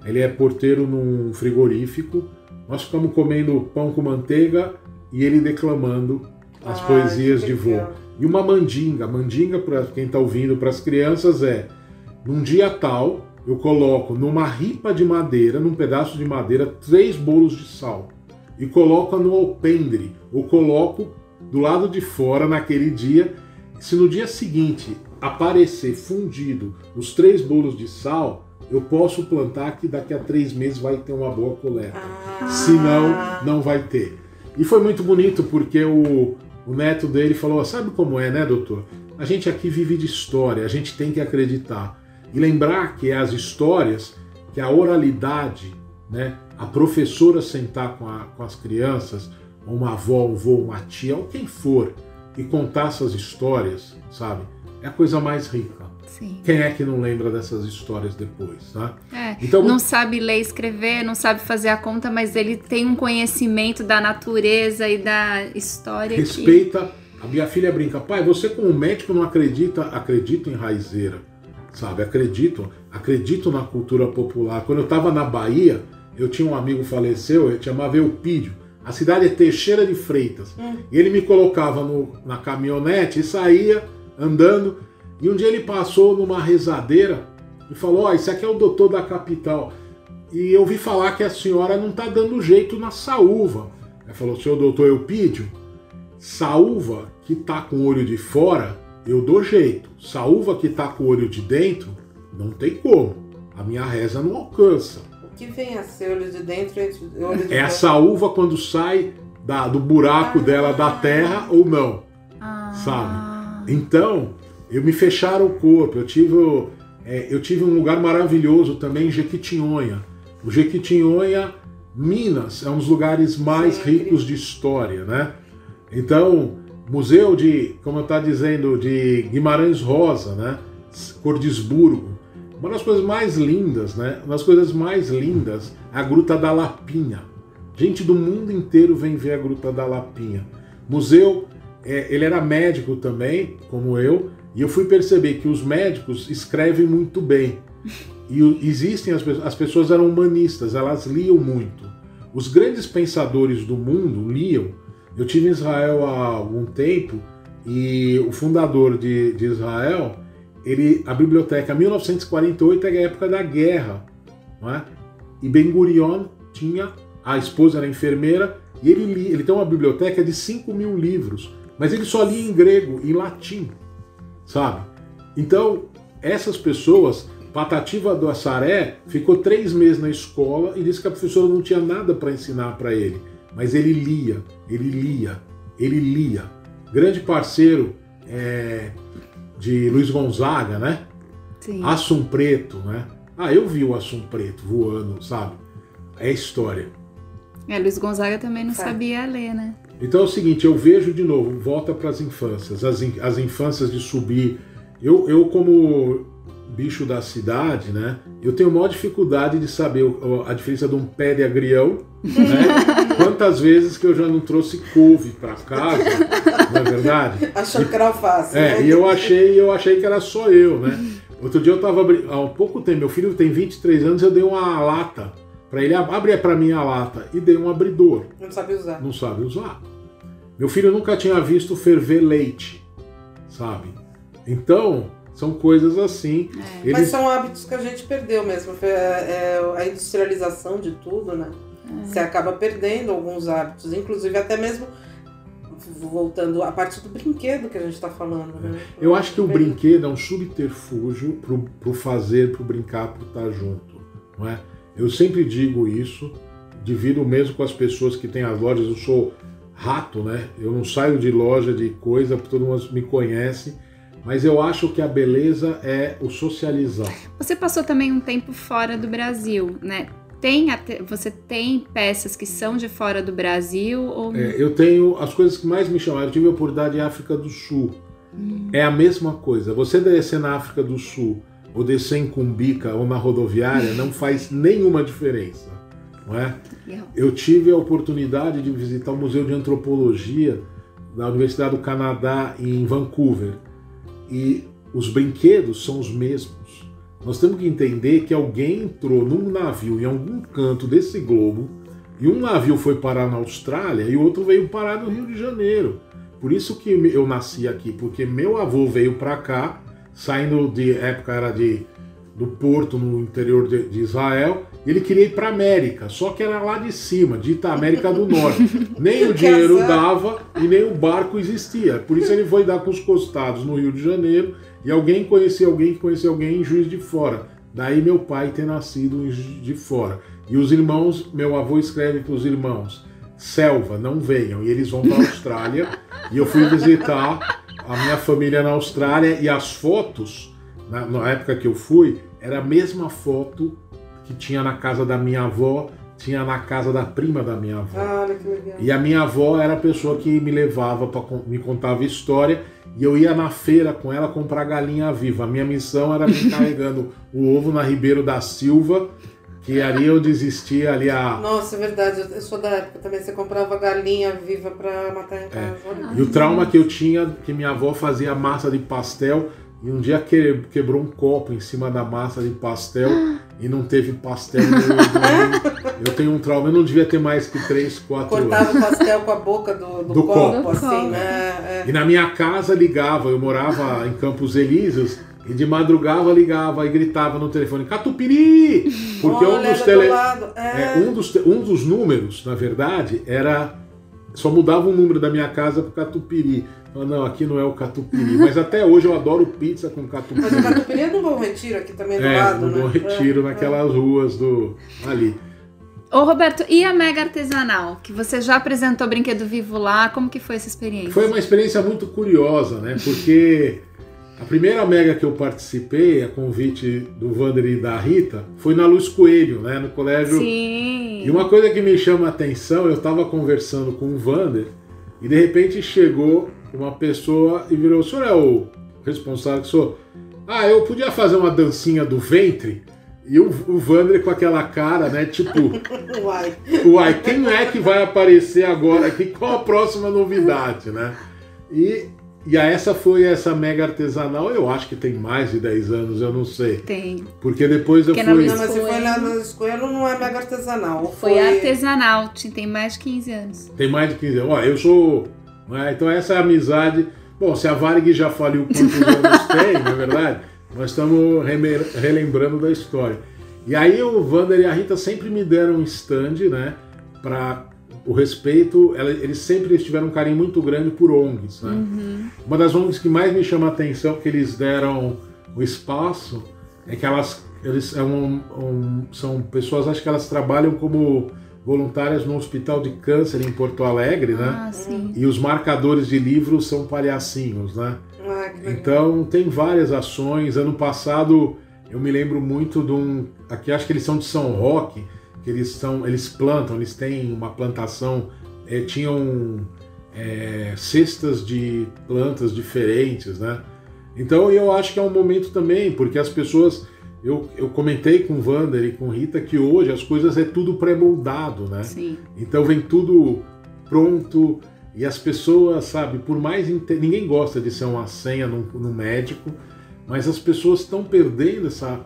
S2: ele é porteiro num frigorífico, nós ficamos comendo pão com manteiga e ele declamando as
S3: Ai,
S2: poesias de vô. E uma mandinga, mandinga para quem está ouvindo, para as crianças é, num dia tal, eu coloco numa ripa de madeira, num pedaço de madeira, três bolos de sal e coloco no alpendre, ou coloco do lado de fora naquele dia. Se no dia seguinte aparecer fundido os três bolos de sal, eu posso plantar que daqui a três meses vai ter uma boa coleta.
S3: Ah.
S2: Senão, não vai ter. E foi muito bonito porque o, o neto dele falou: Sabe como é, né, doutor? A gente aqui vive de história, a gente tem que acreditar. E lembrar que as histórias, que a oralidade, né, a professora sentar com, a- com as crianças, uma avó, um avô, uma tia, ou quem for, e contar essas histórias, sabe? É a coisa mais rica.
S1: Sim.
S2: Quem é que não lembra dessas histórias depois, tá?
S1: É.
S2: Então,
S1: Não sabe ler e escrever, não sabe fazer a conta, mas ele tem um conhecimento da natureza e da história. que-
S2: Respeita. A minha filha brinca, pai, você como médico não acredita, acredito em raizeira, sabe? Acredito, acredito na cultura popular. Quando eu estava na Bahia, eu tinha um amigo faleceu, ele chamava Eupídio. A cidade é Teixeira de Freitas. E ele me colocava no- na caminhonete e saía andando. E um dia ele passou numa rezadeira e falou: Ó, esse aqui é o doutor da capital. E eu ouvi falar que a senhora não está dando jeito na saúva. Ele falou: senhor doutor Eupídio, saúva que tá com o olho de fora, eu dou jeito. Saúva que tá com o olho de dentro, não tem como. A minha reza não alcança.
S3: O que vem a ser olho de dentro e olho de
S2: É a
S3: fora?
S2: saúva quando sai da- do buraco dela da terra ou não.
S1: Ah.
S2: Sabe? Então, eu me fecharam o corpo. Eu tive, é, eu tive um lugar maravilhoso também em Jequitinhonha. O Jequitinhonha, Minas, é um dos lugares mais
S3: Sim,
S2: ricos de história, né? Então, museu de, como eu estava dizendo, de Guimarães Rosa, né? Cordisburgo. Uma das coisas mais lindas, né? Uma das coisas mais lindas a Gruta da Lapinha. Gente do mundo inteiro vem ver a Gruta da Lapinha. Museu, é, ele era médico também, como eu, e eu fui perceber que os médicos escrevem muito bem. E existem as as pessoas eram humanistas, elas liam muito. Os grandes pensadores do mundo liam. Eu tive em Israel há algum tempo e o fundador de, de Israel, ele, a biblioteca 1948 é a época da guerra, não é? E Ben Gurion tinha, a esposa era enfermeira, e ele, li, ele tem uma biblioteca de 5 mil livros, mas ele só lia em grego, em latim, sabe? Então, essas pessoas, Patativa do Assaré ficou três meses na escola e disse que a professora não tinha nada para ensinar para ele, mas ele lia, ele lia, ele lia. Grande parceiro é, de Luiz Gonzaga, né?
S1: Sim.
S2: Assum Preto, né? Ah, eu vi o Assum Preto voando, sabe? É história.
S1: É, Luiz Gonzaga também não
S3: Tá.
S1: sabia ler, né?
S2: Então é o seguinte, eu vejo de novo, volta para as infâncias, as, in- as infâncias de subir. Eu, eu como bicho da cidade, né? Eu tenho maior dificuldade de saber a diferença de um pé de agrião, né? Quantas vezes que eu já não trouxe couve para casa, não é verdade?
S3: Achou que era alface.
S2: É,
S3: né?
S2: e eu achei, eu achei que era só eu, né? Outro dia eu tava abri- há um pouco tempo, meu filho tem 23 anos, eu dei uma lata para ele, abre para mim a lata e dei um abridor
S3: Não sabe usar.
S2: não sabe usar. Meu filho nunca tinha visto ferver leite, sabe? Então, são coisas assim.
S3: Mas
S2: Eles,
S3: são hábitos que a gente perdeu mesmo. É, é, a industrialização de tudo, né? Você acaba perdendo alguns hábitos, inclusive até mesmo voltando a parte do brinquedo que a gente está falando. Né?
S2: eu acho que o brinquedo é um subterfúgio pro, pro fazer, pro brincar, pro estar junto, não é? Eu sempre digo isso, divido mesmo com as pessoas que têm as lojas. Eu sou rato, né? Eu não saio de loja de coisa, todo mundo me conhece. Mas eu acho que a beleza é o socializar.
S1: Você passou também um tempo fora do Brasil, né? Tem você tem peças que são de fora do Brasil ou
S2: É, eu tenho as coisas que mais me chamaram. Eu tive a oportunidade em África do Sul. É a mesma coisa. Você descer na África do Sul ou descer em Cumbica ou na rodoviária não faz nenhuma diferença, não é?
S1: Legal.
S2: Eu tive a oportunidade de visitar o Museu de Antropologia da Universidade do Canadá em Vancouver e os brinquedos são os mesmos. Nós temos que entender que alguém entrou num navio em algum canto desse globo e um navio foi parar na Austrália e outro veio parar no Rio de Janeiro. Por isso que eu nasci aqui, porque meu avô veio para cá, saindo de época era de do porto no interior de, de Israel, e ele queria ir para América, só que era lá de cima, dita América do Norte. Nem o dinheiro dava e nem o barco existia. Por isso ele foi dar com os costados no Rio de Janeiro e alguém conhecia alguém que conhecia alguém em Juiz de Fora. Daí meu pai ter nascido em Juiz de Fora. E os irmãos, meu avô escreve para os irmãos: Selva, não venham. E eles vão para a Austrália. e eu fui visitar a minha família na Austrália e as fotos, na, na época que eu fui, era a mesma foto que tinha na casa da minha avó, tinha na casa da prima da minha avó.
S3: Ah, olha que legal.
S2: E a minha avó era a pessoa que me levava para me contava história e eu ia na feira com ela comprar galinha viva. A minha missão era vir carregando o ovo na Ribeiro da Silva, que ali eu desistia ali a
S3: Nossa, é verdade. Eu sou da época também. Você comprava galinha viva pra matar em casa. Olha.
S2: E o trauma que eu tinha, que minha avó fazia massa de pastel e um dia que- quebrou um copo em cima da massa de pastel e não teve pastel. no domingo. eu tenho um trauma, eu não devia ter mais que 3, 4 anos.
S3: Cortava o pastel com a boca do, do,
S2: Do
S3: copo,
S2: copo.
S3: assim, né? É.
S2: E na minha casa ligava, eu morava em Campos Elíseos e de madrugada ligava e gritava no telefone Catupiri! Porque
S3: Olha,
S2: um, dos tele...
S3: do lado.
S2: é,
S3: É.
S2: um, dos, um dos números, na verdade, era. Só mudava o número da minha casa pro Catupiri. Eu, não, aqui não é o Catupiri. Mas até hoje eu adoro pizza com Catupiri.
S3: Mas o catupiry é no Bom Retiro, aqui também do
S2: É,
S3: lado,
S2: no
S3: né?
S2: Bom Retiro,
S3: É,
S2: naquelas ruas do. ali.
S1: Ô Roberto, e a Mega Artesanal? Que você já apresentou brinquedo vivo lá, como que foi essa experiência?
S2: Foi uma experiência muito curiosa, né? Porque a primeira mega que eu participei, a convite do Wander e da Rita, foi na Luz Coelho, né? No colégio.
S1: Sim.
S2: E uma coisa que me chama a atenção, eu estava conversando com o Vander e de repente chegou uma pessoa e virou: o senhor é o responsável que sou? Ah, eu podia fazer uma dancinha do ventre? E o, o Vander com aquela cara, né? Tipo,
S3: Uai.
S2: Uai, quem é que vai aparecer agora aqui? Qual a próxima novidade, né? E, e a essa foi essa mega artesanal, eu acho que tem mais de 10 anos, eu não sei.
S1: Tem.
S2: Porque depois eu
S1: Porque na
S2: fui.
S3: Não, mas se
S1: Foi.
S3: foi lá no escoelho, não é mega artesanal.
S1: Foi artesanal, tem mais de 15 anos.
S2: Tem mais de 15 anos. Ó, eu sou. Né, Então essa é amizade. Bom, se a Varig já faliu quantos anos tem, na verdade, nós estamos relembrando da história. E aí o Wander e a Rita sempre me deram um stand, né? Para o respeito, eles sempre tiveram um carinho muito grande por ONGs, né? Uhum. Uma das ONGs que mais me chama a atenção, que eles deram o espaço, é que elas eles é um, um, são pessoas, acho que elas trabalham como voluntárias no Hospital de Câncer em Porto Alegre, né?
S1: Ah, sim.
S2: E os marcadores de livros são palhacinhos, né?
S3: Ah,
S2: então tem várias ações. Ano passado eu me lembro muito de um. Aqui acho que eles são de São Roque, que eles são. Eles plantam, eles têm uma plantação. É, tinham é, cestas de plantas diferentes, né? Então eu acho que é um momento também, porque as pessoas. Eu, eu comentei com o Vander e com Rita que hoje as coisas é tudo pré-moldado, né?
S1: Sim.
S2: Então vem tudo pronto e as pessoas, sabe, por mais. Ninguém gosta de ser uma senha no, no médico, mas as pessoas estão perdendo essa.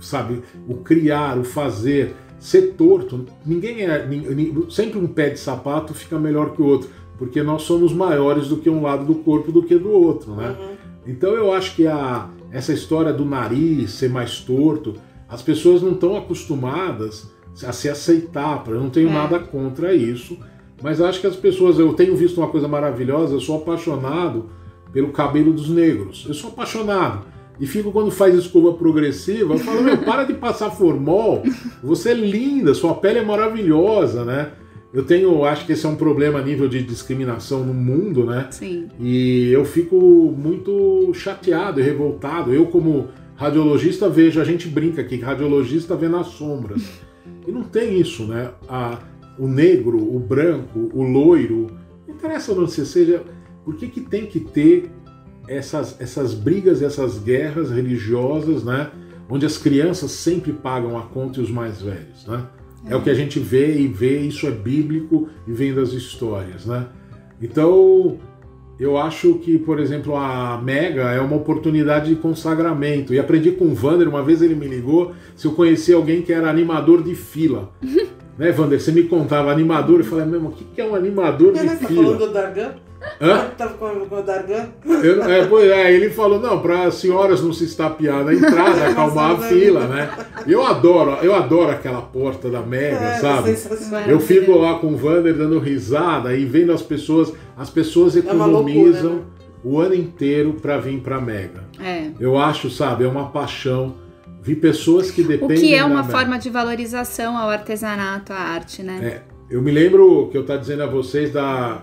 S2: Sabe, o criar, o fazer, ser torto. Ninguém é. Sempre um pé de sapato fica melhor que o outro, porque nós somos maiores do que um lado do corpo do que do outro, né?
S3: Uhum.
S2: Então eu acho que a, essa história do nariz ser mais torto, as pessoas não estão acostumadas a se aceitar. Eu não tenho
S1: É.
S2: nada contra isso, mas acho que as pessoas. Eu tenho visto uma coisa maravilhosa, eu sou apaixonado pelo cabelo dos negros. Eu sou apaixonado. E fico quando faz escova progressiva, eu falo, meu, para de passar formol, você é linda, sua pele é maravilhosa, né? Eu tenho, acho que esse é um problema a nível de discriminação no mundo, né?
S1: Sim.
S2: E eu fico muito chateado e revoltado. Eu, como radiologista, vejo, a gente brinca aqui, que radiologista vê nas sombras. E não tem isso, né? A, o negro, o branco, o loiro, não interessa onde você seja, por que, que tem que ter essas, essas brigas, essas guerras religiosas, né? Onde as crianças sempre pagam a conta e os mais velhos, né? É o que a gente vê e vê, isso é bíblico e vem das histórias, né? Então, eu acho que, por exemplo, a Mega é uma oportunidade de consagramento. E aprendi com o Vander, uma vez ele me ligou, se eu conhecia alguém que era animador de fila. né, Vander? Você me contava animador, eu falei, mesmo, o que é um animador
S3: Você
S2: de
S3: tá falando
S2: fila?
S3: do Dargan?
S2: Hã?
S3: Tava com, o Dargan?
S2: Eu- é, pois é, ele falou, não, para as senhoras não se estapear na entrada, acalmar a fila, né? Eu adoro, eu adoro aquela porta da Mega,
S3: É,
S2: sabe?
S3: sensacional.
S2: Eu fico lá com o Vander dando risada e vendo as pessoas, as pessoas
S3: É
S2: economizam
S3: loucura, né?
S2: o ano inteiro para vir para Mega.
S1: É.
S2: Eu acho, sabe, é uma paixão. Vi pessoas que
S1: O
S2: dependem
S1: que é uma forma de valorização ao artesanato, à arte, né?
S2: É, eu me lembro que eu estava dizendo a vocês da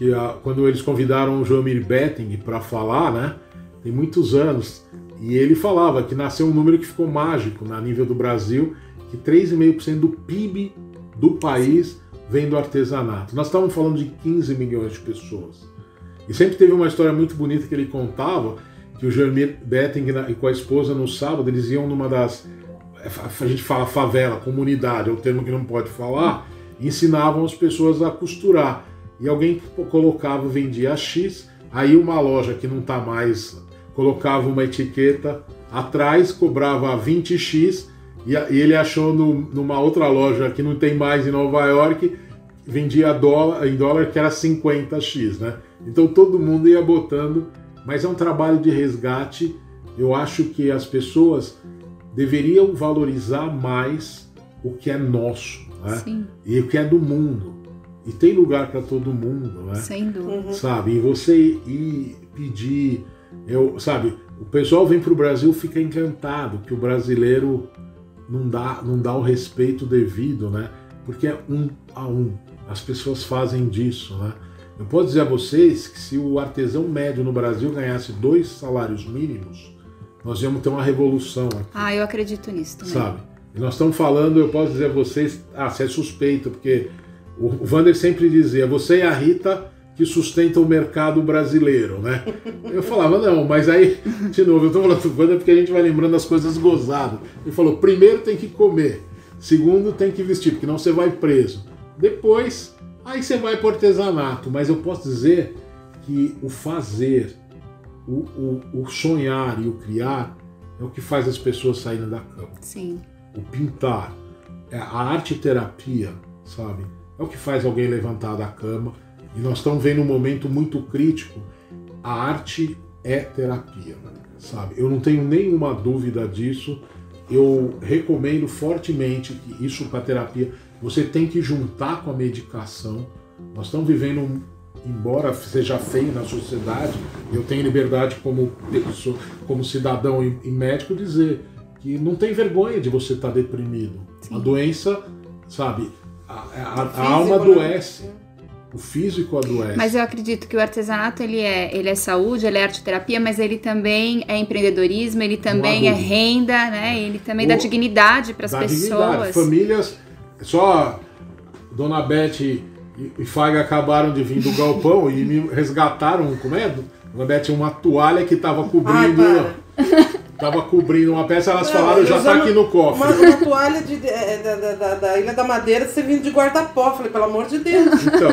S2: que a- quando eles convidaram o Joamir Betting para falar, né? Tem muitos anos. E ele falava que nasceu um número que ficou mágico na nível do Brasil, que 3,5% do PIB do país vem do artesanato. Nós estávamos falando de 15 milhões de pessoas. E sempre teve uma história muito bonita que ele contava, que o Joamir Betting e com a esposa no sábado, eles iam numa das a gente fala favela, comunidade, é o termo que não pode falar, ensinavam as pessoas a costurar. E alguém colocava, vendia X, aí uma loja que não está mais, colocava uma etiqueta atrás, cobrava 20X, e, e ele achou no- numa outra loja que não tem mais em Nova York, vendia dólar, em dólar que era 50X, né? Então todo mundo ia botando, mas é um trabalho de resgate. Eu acho que as pessoas deveriam valorizar mais o que é nosso, né? E o que é do mundo. E tem lugar para todo mundo, né?
S1: sem dúvida.
S3: Uhum.
S2: Sabe? E você ir pedir, eu, sabe? O pessoal vem para o Brasil fica encantado que o brasileiro não dá, não dá o respeito devido, né? Porque é um a um. As pessoas fazem disso, né? Eu posso dizer a vocês que se o artesão médio no Brasil ganhasse dois salários mínimos, nós íamos ter uma revolução aqui
S1: Ah, eu acredito nisso também.
S2: sabe? E nós estamos falando, eu posso dizer a vocês, ah, você é suspeito, porque o Vander sempre dizia, você e a Rita que sustentam o mercado brasileiro, né? Eu falava, não, mas aí, de novo, eu estou falando do Vander porque a gente vai lembrando as coisas gozadas. Ele falou, primeiro tem que comer, segundo tem que vestir, porque não você vai preso. Depois, aí você vai para o artesanato, mas eu posso dizer que o fazer, o, o, o sonhar e o criar é o que faz as pessoas saírem da cama
S1: Sim,
S2: o pintar, é a arte terapia, sabe? É o que faz alguém levantar da cama. E nós estamos vendo um momento muito crítico. A arte é terapia, sabe? Eu não tenho nenhuma dúvida disso. Eu recomendo fortemente que isso para terapia você tem que juntar com a medicação. Nós estamos vivendo, embora seja feio na sociedade, eu tenho liberdade como como cidadão e médico dizer que não tem vergonha de você estar tá deprimido. Sim. A doença, sabe, a, a, a alma né? adoece. Né? O físico adoece.
S1: Mas eu acredito que o artesanato ele é, ele é saúde, ele é arte terapia, mas ele também é empreendedorismo, ele também é renda, né? Ele também o, dá dignidade para as pessoas. Dignidade.
S2: Famílias, só Dona Beth e, e Faiga acabaram de vir do galpão e me resgataram, como é? Dona Beth, uma toalha que estava cobrindo. Ai, Tava cobrindo uma peça, elas não, falaram, já tá aqui no cofre.
S3: Uma, uma toalha de, é, da, da, da, Ilha da Madeira, você vindo de guarda-pó. Falei, pelo amor de Deus.
S2: Então,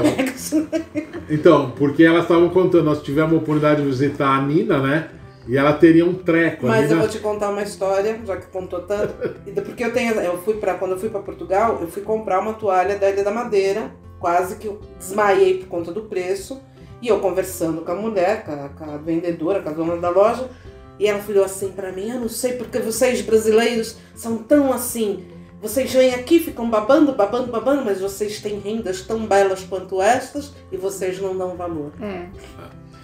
S2: então porque elas estavam contando, nós tivemos a oportunidade de visitar a Nina, né? E ela teria um treco.
S3: Mas
S2: Nina...
S3: eu vou te contar uma história, já que contou tanto. Porque eu tenho. Eu fui para Quando eu fui para Portugal, eu fui comprar uma toalha da Ilha da Madeira. Quase que eu desmaiei por conta do preço. E eu conversando com a mulher, com a, com a vendedora, com a dona da loja. E ela falou assim para mim: Eu não sei porque vocês brasileiros são tão assim. Vocês vêm aqui, ficam babando, babando, babando, mas vocês têm rendas tão belas quanto estas e vocês não dão valor. É.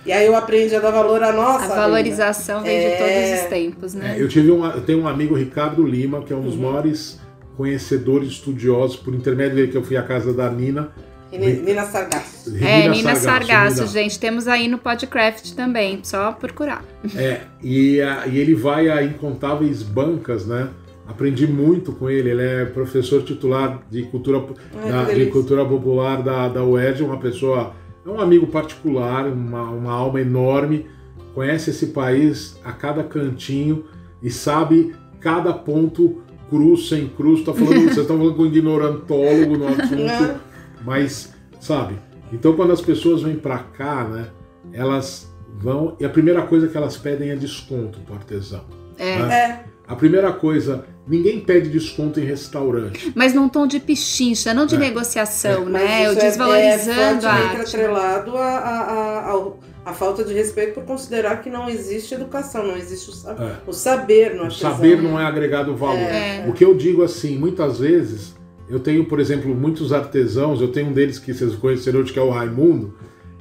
S3: E aí eu aprendi a dar valor à nossa.
S1: A valorização vem é... de todos os tempos, né?
S2: É, eu tive um, eu tenho um amigo Ricardo Lima, que é um dos uhum. maiores conhecedores estudiosos, por intermédio dele que eu fui à casa da Nina
S3: Nina Sargasso.
S1: É, Nina Sargasso, gente. Temos aí no Podcraft também, só procurar.
S2: É, e, a, e ele vai a incontáveis bancas, né? Aprendi muito com ele. Ele é professor titular de cultura, Ai, da, de cultura popular da, da UERJ, uma pessoa, é um amigo particular, uma, uma alma enorme, conhece esse país a cada cantinho e sabe cada ponto cruz sem cruz. Tá falando, vocês estão falando com um ignorantólogo no assunto. Mas, sabe? Então quando as pessoas vêm para cá, né, elas vão e a primeira coisa que elas pedem é desconto pro artesão.
S1: É. Né? é.
S2: A primeira coisa, ninguém pede desconto em restaurante.
S1: Mas num tom de pichincha, não de é. negociação, é. né? O desvalorizando é, é a arte.
S3: atrelado a, a, a, a, falta de respeito por considerar que não existe educação, não existe o, é. o saber no
S2: O saber não é agregado valor. É. O que eu digo assim, muitas vezes eu tenho, por exemplo, muitos artesãos, eu tenho um deles que vocês conheceram hoje, que é o Raimundo.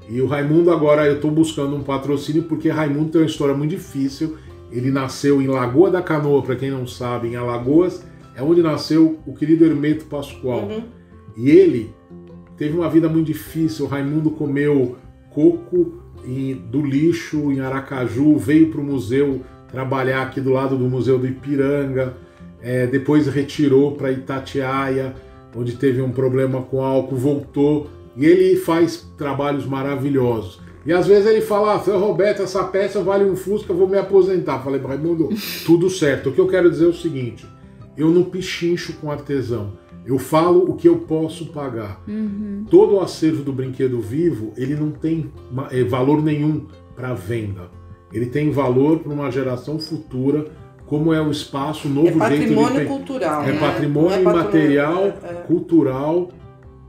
S2: E o Raimundo agora eu estou buscando um patrocínio porque Raimundo tem uma história muito difícil. Ele nasceu em Lagoa da Canoa, para quem não sabe, em Alagoas, é onde nasceu o querido Hermeto Pascoal. Uhum. E ele teve uma vida muito difícil. O Raimundo comeu coco em, do lixo em Aracaju, veio para o museu trabalhar aqui do lado do Museu do Ipiranga é, depois retirou para Itatiaia, onde teve um problema com álcool, voltou e ele faz trabalhos maravilhosos. E às vezes ele fala, ah, Roberto, essa peça vale um Fusca, eu vou me aposentar. Falei, Raimundo, tudo certo. O que eu quero dizer é o seguinte: eu não pichincho com artesão. Eu falo o que eu posso pagar. Uhum. Todo o acervo do brinquedo vivo, ele não tem é, valor nenhum para venda. Ele tem valor para uma geração futura como é o espaço, novo é
S3: patrimônio jeito de cultural.
S2: É né? patrimônio é imaterial, é, é. cultural,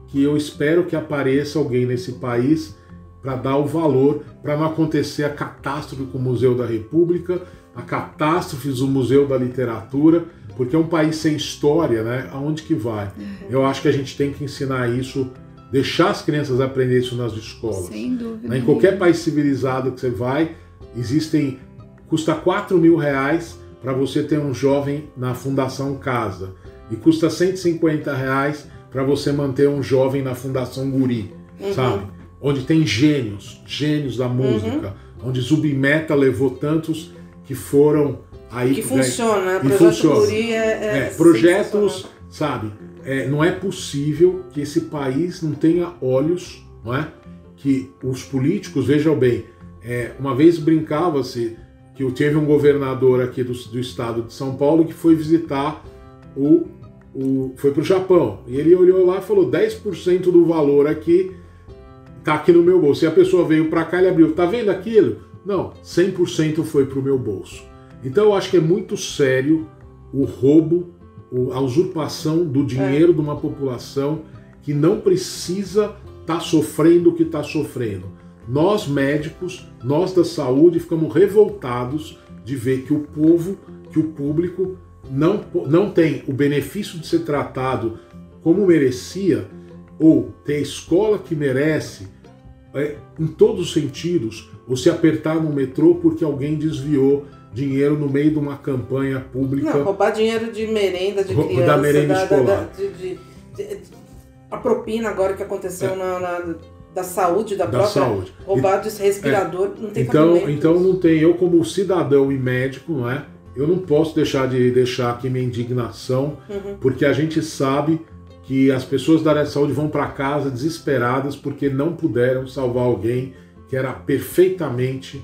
S2: que eu espero que apareça alguém nesse país para dar o valor, para não acontecer a catástrofe com o Museu da República, a catástrofe do Museu da Literatura, porque é um país sem história, né? Aonde que vai? Eu acho que a gente tem que ensinar isso, deixar as crianças aprender isso nas escolas.
S1: Sem dúvida.
S2: Em qualquer país civilizado que você vai, existem custa 4 mil reais para você ter um jovem na Fundação Casa e custa 150 reais para você manter um jovem na Fundação Guri, uhum. sabe? Onde tem gênios, gênios da música, uhum. onde Zubimeta levou tantos que foram aí
S3: que funciona, né? funciona. Guri é, é,
S2: é projetos, sabe? É, não é possível que esse país não tenha olhos, não é? Que os políticos vejam bem. É, uma vez brincava-se que teve um governador aqui do, do estado de São Paulo que foi visitar o, o foi para o Japão e ele olhou lá e falou 10% do valor aqui tá aqui no meu bolso. E a pessoa veio para cá e abriu, tá vendo aquilo? Não, 100% foi para o meu bolso. Então eu acho que é muito sério o roubo, a usurpação do dinheiro é. de uma população que não precisa estar tá sofrendo o que está sofrendo. Nós médicos, nós da saúde, ficamos revoltados de ver que o povo, que o público não, não tem o benefício de ser tratado como merecia, ou ter a escola que merece, é, em todos os sentidos, ou se apertar no metrô porque alguém desviou dinheiro no meio de uma campanha pública.
S3: Não, roubar dinheiro de merenda de criança.
S2: Da merenda
S3: da,
S2: escolar.
S3: Da, de, de, de, a propina agora que aconteceu é. na, na, da saúde, da,
S2: da
S3: própria.
S2: Saúde.
S3: Roubar desse respirador, é. não tem
S2: então, então não tem. Eu, como cidadão e médico, não é? Eu não posso deixar de deixar aqui minha indignação, uhum. porque a gente sabe que as pessoas da área de saúde vão para casa desesperadas porque não puderam salvar alguém que era perfeitamente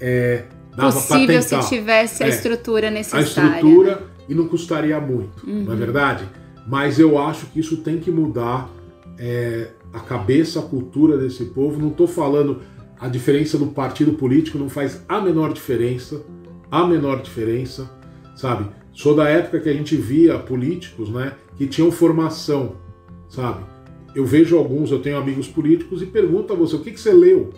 S2: é, dava
S1: possível se tivesse a é, estrutura necessária.
S2: A estrutura e não custaria muito, uhum. não é verdade? Mas eu acho que isso tem que mudar é, a cabeça, a cultura desse povo. Não estou falando a diferença do partido político, não faz a menor diferença, a menor diferença, sabe? Sou da época que a gente via políticos, né, que tinham formação, sabe? Eu vejo alguns, eu tenho amigos políticos e pergunto a você o que, que você leu,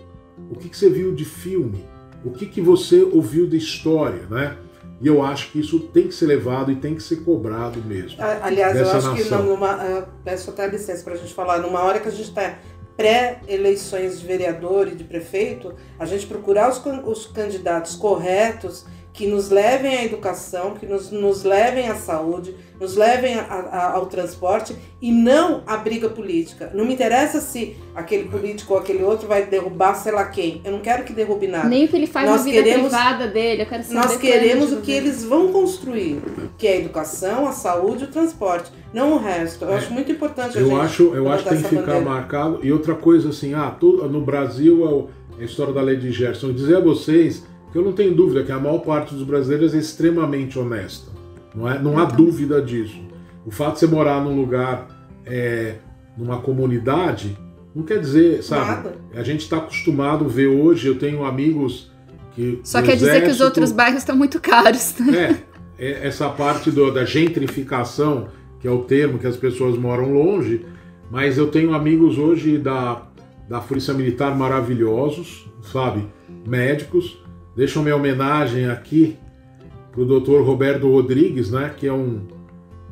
S2: o que, que você viu de filme, o que, que você ouviu de história, né? E eu acho que isso tem que ser levado e tem que ser cobrado mesmo.
S3: Aliás, eu acho nação. que numa, uh, peço até licença para a gente falar, numa hora que a gente está pré-eleições de vereador e de prefeito, a gente procurar os, os candidatos corretos que nos levem à educação, que nos, nos levem à saúde, nos levem a, a, ao transporte e não à briga política. Não me interessa se aquele político ou aquele outro vai derrubar sei lá quem. Eu não quero que derrube nada.
S1: Nem o que ele faz nós na vida queremos, privada dele. Eu quero saber
S3: nós queremos o que eles vão construir, que é a educação, a saúde e o transporte, não o resto. Eu é. acho muito importante
S2: eu acho, Eu acho que tem que ficar bandeira. marcado. E outra coisa assim, ah, tudo, no Brasil é a história da lei de Gerson. Dizer a vocês eu não tenho dúvida que a maior parte dos brasileiros é extremamente honesta. Não, é, não há então. dúvida disso. O fato de você morar num lugar, é, numa comunidade, não quer dizer, sabe? Nada. A gente está acostumado a ver hoje, eu tenho amigos que.
S1: Só quer exército, dizer que os outros bairros estão muito caros.
S2: Né? É, é, essa parte do, da gentrificação, que é o termo que as pessoas moram longe, mas eu tenho amigos hoje da, da Polícia Militar maravilhosos, sabe? Médicos, Deixo minha homenagem aqui para o Dr. Roberto Rodrigues, né, que é, um,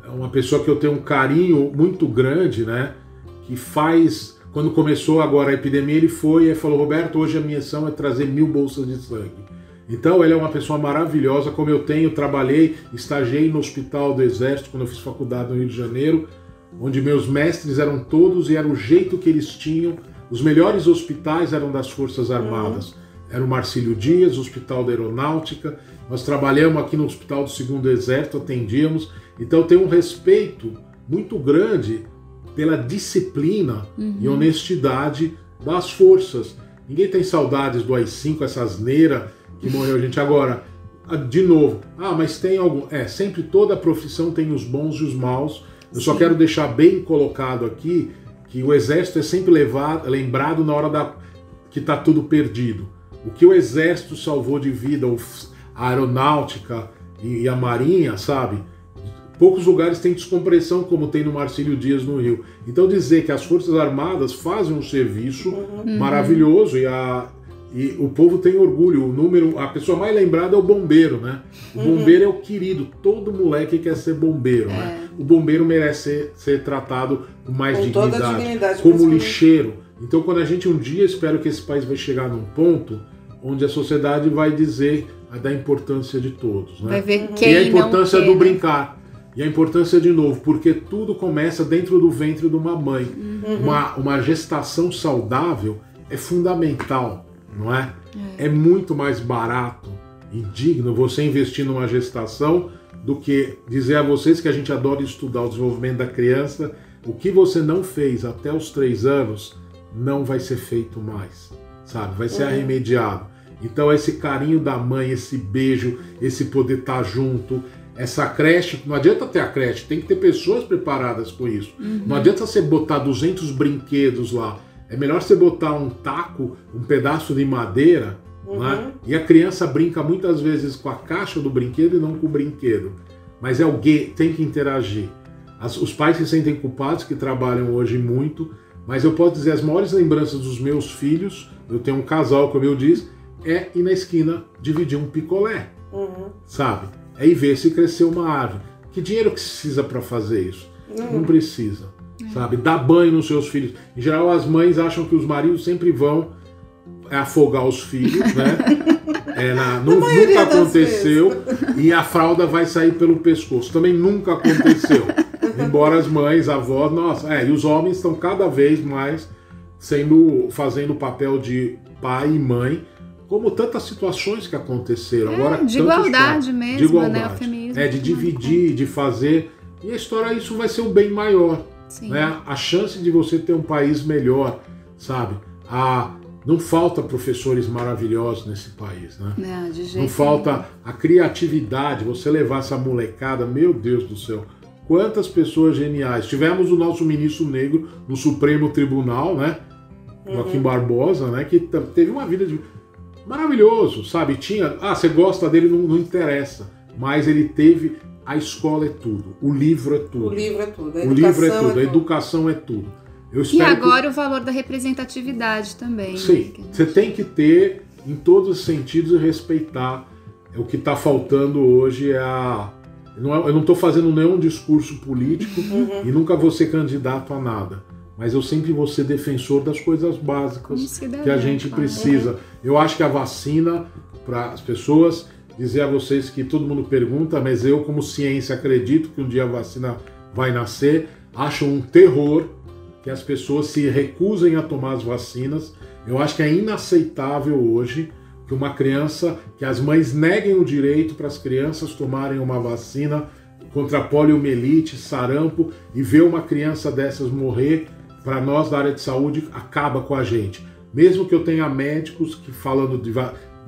S2: é uma pessoa que eu tenho um carinho muito grande, né, que faz. Quando começou agora a epidemia, ele foi e falou: Roberto, hoje a minha missão é trazer mil bolsas de sangue. Então ele é uma pessoa maravilhosa, como eu tenho, trabalhei, estagiei no Hospital do Exército quando eu fiz faculdade no Rio de Janeiro, onde meus mestres eram todos e era o jeito que eles tinham. Os melhores hospitais eram das Forças Armadas. Uhum era o Marcílio Dias, Hospital da Aeronáutica. Nós trabalhamos aqui no Hospital do Segundo Exército, atendíamos. Então tem um respeito muito grande pela disciplina uhum. e honestidade das forças. Ninguém tem saudades do AI-5, essa asneira que morreu gente. Agora, de novo, ah, mas tem algum. É, sempre toda profissão tem os bons e os maus. Eu Sim. só quero deixar bem colocado aqui que o exército é sempre levado, lembrado na hora da que está tudo perdido. O que o exército salvou de vida, a aeronáutica e a marinha, sabe? Poucos lugares têm descompressão como tem no Marcílio Dias no Rio. Então dizer que as Forças Armadas fazem um serviço uhum. maravilhoso e, a, e o povo tem orgulho. O número, a pessoa mais lembrada é o bombeiro, né? O uhum. bombeiro é o querido. Todo moleque quer ser bombeiro, né? é. né? O bombeiro merece ser, ser tratado com mais com dignidade, dignidade, como lixeiro. Então quando a gente um dia espero que esse país vai chegar num ponto onde a sociedade vai dizer da importância de todos. Né?
S1: Vai ver quem
S2: e a importância do brincar. E a importância de novo, porque tudo começa dentro do ventre de uma mãe. Uhum. Uma, uma gestação saudável é fundamental, não é? é? É muito mais barato e digno você investir numa gestação do que dizer a vocês que a gente adora estudar o desenvolvimento da criança. O que você não fez até os três anos não vai ser feito mais, sabe? Vai ser uhum. arremediado. Então, esse carinho da mãe, esse beijo, esse poder estar tá junto, essa creche, não adianta ter a creche, tem que ter pessoas preparadas com isso. Uhum. Não adianta você botar 200 brinquedos lá. É melhor você botar um taco, um pedaço de madeira, uhum. né? e a criança brinca muitas vezes com a caixa do brinquedo e não com o brinquedo. Mas é alguém tem que interagir. As, os pais se sentem culpados que trabalham hoje muito, Mas eu posso dizer, as maiores lembranças dos meus filhos, eu tenho um casal, como eu disse, é ir na esquina dividir um picolé,
S3: Uhum.
S2: sabe? É ir ver se cresceu uma árvore. Que dinheiro que precisa para fazer isso? Não precisa, sabe? Dar banho nos seus filhos. Em geral, as mães acham que os maridos sempre vão afogar os filhos, né? É, na-
S3: maioria
S2: nunca aconteceu e a fralda vai sair pelo pescoço. Também nunca aconteceu. Embora as mães, avós, nossa, é, e os homens estão cada vez mais sendo fazendo o papel de pai e mãe, como tantas situações que aconteceram.
S1: É,
S2: Agora,
S1: de igualdade mesmo,
S2: de igualdade.
S1: né, o feminismo
S2: É, de dividir, de fazer. E a história, isso vai ser um bem maior
S1: Sim.
S2: né? A chance de você ter um país melhor, sabe? A, não falta professores maravilhosos nesse país, né?
S1: Não, de jeito
S2: Não falta a criatividade, você levar essa molecada, meu Deus do céu. Quantas pessoas geniais. Tivemos o nosso ministro negro no Supremo Tribunal, né? Joaquim Barbosa, né? Que teve uma vida de... maravilhoso, sabe? Tinha. Ah, você gosta dele, não, não interessa. Mas ele teve. A escola é tudo, o livro é tudo.
S3: O livro é tudo. A
S2: O livro é
S3: educação
S2: tudo, a educação é tudo. Eu
S1: E agora o valor da representatividade também.
S2: que...
S1: né?
S2: Sim,
S1: Que-
S2: você tem que ter em todos os sentidos e respeitar. É o que está faltando hoje é a. Não é- eu não estou fazendo nenhum discurso político
S3: Uhum.
S2: e nunca vou ser candidato a nada. Mas eu sempre vou ser defensor das coisas básicas
S1: cidadão,
S2: que a gente precisa. Eu acho que a vacina, para as pessoas, dizer a vocês que todo mundo pergunta, mas eu, como ciência, acredito que um dia a vacina vai nascer. Acho um terror que as pessoas se recusem a tomar as vacinas. Eu acho que é inaceitável hoje que uma criança, que as mães neguem o direito para as crianças tomarem uma vacina contra poliomielite, sarampo e ver uma criança dessas morrer, para nós da área de saúde, acaba com a gente. Mesmo que eu tenha médicos que falando de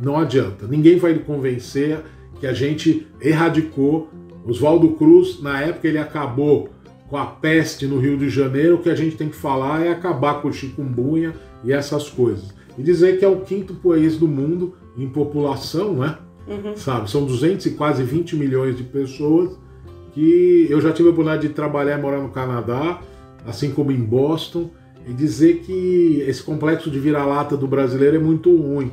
S2: não adianta. Ninguém vai convencer que a gente erradicou. Oswaldo Cruz, na época, ele acabou com a peste no Rio de Janeiro. O que a gente tem que falar é acabar com o chikungunya e essas coisas. E dizer que é o quinto país do mundo em população, né? Sabe? São 200 e quase 20 milhões de pessoas que eu já tive a oportunidade de trabalhar e morar no Canadá, assim como em Boston, e dizer que esse complexo de vira-lata do brasileiro é muito ruim.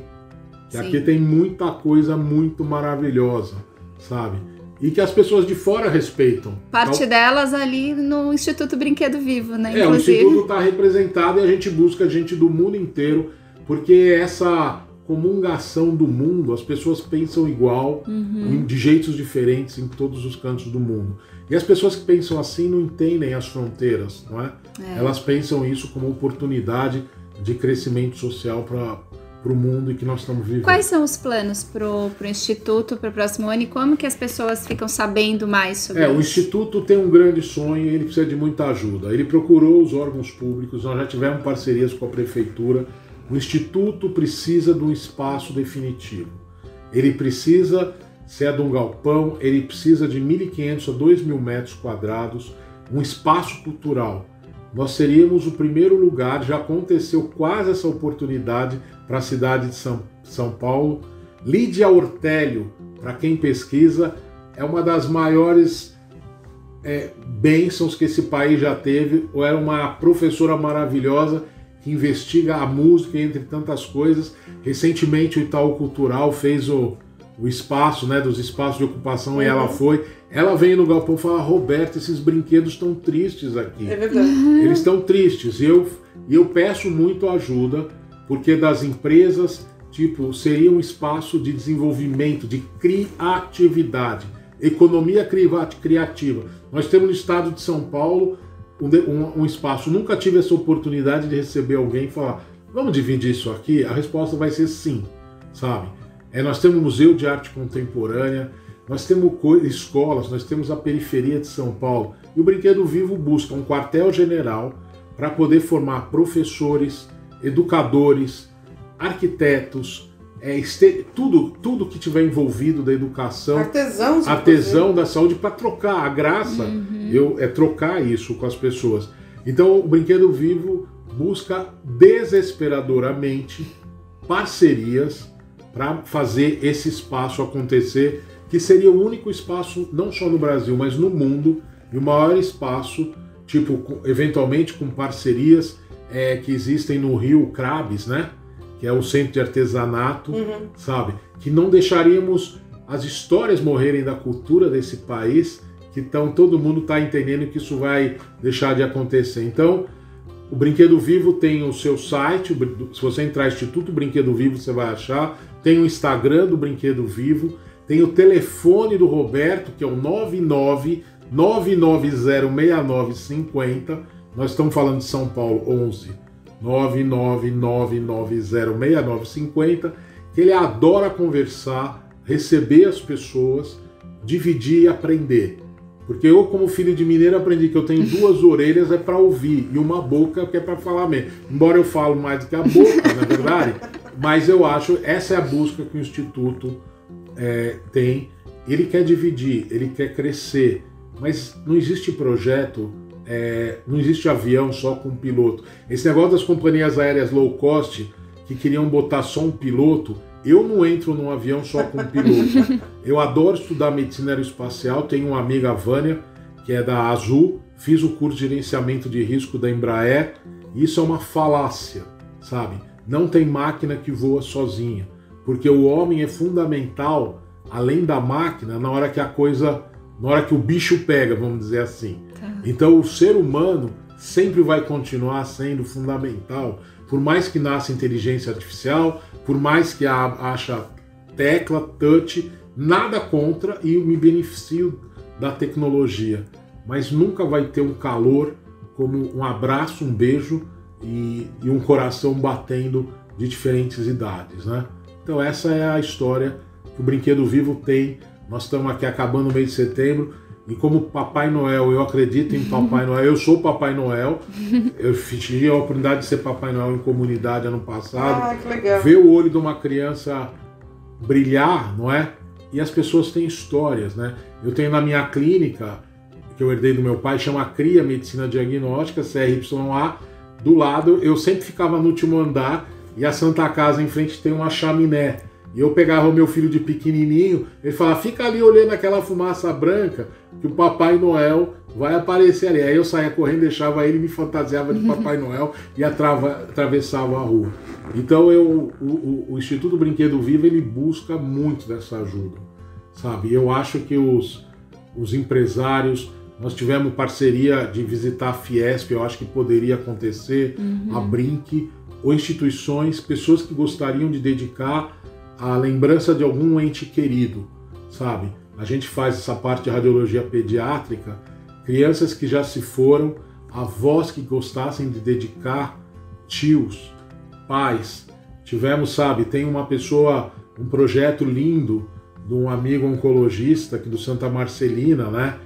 S2: Que
S1: Sim.
S2: aqui tem muita coisa muito maravilhosa, sabe? E que as pessoas de fora respeitam.
S1: Parte
S2: Então,
S1: delas ali no Instituto Brinquedo Vivo, né?
S2: é, o
S1: Inclusive.
S2: Instituto está representado e a gente busca gente do mundo inteiro, porque essa comungação do mundo, as pessoas pensam igual,
S1: Uhum.
S2: de jeitos diferentes em todos os cantos do mundo. E as pessoas que pensam assim não entendem as fronteiras, não é?
S1: É.
S2: Elas pensam isso como oportunidade de crescimento social para o mundo em que nós estamos vivendo.
S1: Quais são os planos pro, pro Instituto para o próximo ano e como que as pessoas ficam sabendo mais sobre
S2: É, o
S1: isso?
S2: Instituto tem um grande sonho e ele precisa de muita ajuda. Ele procurou os órgãos públicos, nós já tivemos parcerias com a Prefeitura. O Instituto precisa de um espaço definitivo. Ele precisa, se é de um galpão, ele precisa de 1.500 a 2.000 metros quadrados, um espaço cultural. Nós seríamos o primeiro lugar, já aconteceu quase essa oportunidade para a cidade de São, São Paulo. Lídia Ortélio, para quem pesquisa, é uma das maiores é, bênçãos que esse país já teve. Ou era uma professora maravilhosa que investiga a música, entre tantas coisas. Recentemente, o Itaú Cultural fez o, o espaço, né, dos espaços de ocupação, e ela foi. Ela veio no galpão e falou: Roberto, esses brinquedos estão tristes aqui.
S3: É verdade.
S2: Eles estão tristes. E eu, e eu peço muito ajuda, porque das empresas, tipo, seria um espaço de desenvolvimento, de criatividade, economia criativa. Nós temos no estado de São Paulo um, um- um espaço. Nunca tive essa oportunidade de receber alguém e falar: vamos dividir isso aqui? A resposta vai ser sim, sabe? É, nós temos Museu de Arte Contemporânea, nós temos co- escolas, nós temos a periferia de São Paulo. E o Brinquedo Vivo busca um quartel-general para poder formar professores, educadores, arquitetos, é, este- tudo, tudo que tiver envolvido da educação,
S3: Artesãos.
S2: artesão da saúde para trocar. A graça eu, é trocar isso com as pessoas. Então o Brinquedo Vivo busca desesperadoramente parcerias para fazer esse espaço acontecer, que seria o único espaço, não só no Brasil, mas no mundo, e o maior espaço, tipo, eventualmente com parcerias é, que existem no Rio Crabes, né? Que é o centro de artesanato,
S3: Uhum.
S2: sabe? Que não deixaríamos as histórias morrerem da cultura desse país, que então todo mundo está entendendo que isso vai deixar de acontecer. Então, o Brinquedo Vivo tem o seu site, se você entrar Instituto Brinquedo Vivo, você vai achar. Tem o Instagram do Brinquedo Vivo, tem o telefone do Roberto, que é o 99 990 6950. Nós estamos falando de São Paulo, 11 999906950, que ele adora conversar, receber as pessoas, dividir e aprender. Porque eu, como filho de mineiro, aprendi que eu tenho duas orelhas é para ouvir e uma boca que é para falar mesmo. Embora eu falo mais do que a boca, na é verdade, mas eu acho essa é a busca que o Instituto é, tem. Ele quer dividir, ele quer crescer, mas não existe projeto, é, não existe avião só com piloto. Esse negócio das companhias aéreas low cost que queriam botar só um piloto, eu não entro num avião só com um piloto. Eu adoro estudar medicina aeroespacial, tenho uma amiga, a Vânia, que é da Azul, fiz o curso de gerenciamento de risco da Embraer, e isso é uma falácia, sabe? Não tem máquina que voa sozinha, porque o homem é fundamental, além da máquina, na hora que a coisa, na hora que o bicho pega, vamos dizer assim. Então o ser humano sempre vai continuar sendo fundamental, por mais que nasça inteligência artificial, por mais que a, acha tecla, touch, nada contra e me beneficio da tecnologia, mas nunca vai ter um calor como um abraço, um beijo e, e um coração batendo de diferentes idades, né? Então essa é a história que o Brinquedo Vivo tem. Nós estamos aqui acabando o mês de setembro e como Papai Noel, eu acredito em Papai Noel, eu sou Papai Noel. Eu tive a oportunidade de ser Papai Noel em comunidade ano passado.
S3: Ah, que legal.
S2: Ver o olho de uma criança brilhar, não é? E as pessoas têm histórias, né? Eu tenho na minha clínica, que eu herdei do meu pai, chama CRIA Medicina Diagnóstica, CRYA. Do lado, eu sempre ficava no último andar e a Santa Casa em frente tem uma chaminé. E eu pegava o meu filho de pequenininho, ele falava, fica ali olhando aquela fumaça branca, que o Papai Noel vai aparecer ali. Aí eu saía correndo, deixava ele, me fantasiava de Papai Noel e atrava, atravessava a rua. Então eu, o, o, o Instituto Brinquedo Vivo, ele busca muito dessa ajuda, sabe? Eu acho que os, os empresários, nós tivemos parceria de visitar a Fiesp, eu acho que poderia acontecer, a Brinque, ou instituições, pessoas que gostariam de dedicar a lembrança de algum ente querido, sabe? A gente faz essa parte de radiologia pediátrica, crianças que já se foram, avós que gostassem de dedicar, tios, pais. Tivemos, sabe, tem uma pessoa, um projeto lindo de um amigo oncologista aqui do Santa Marcelina, né?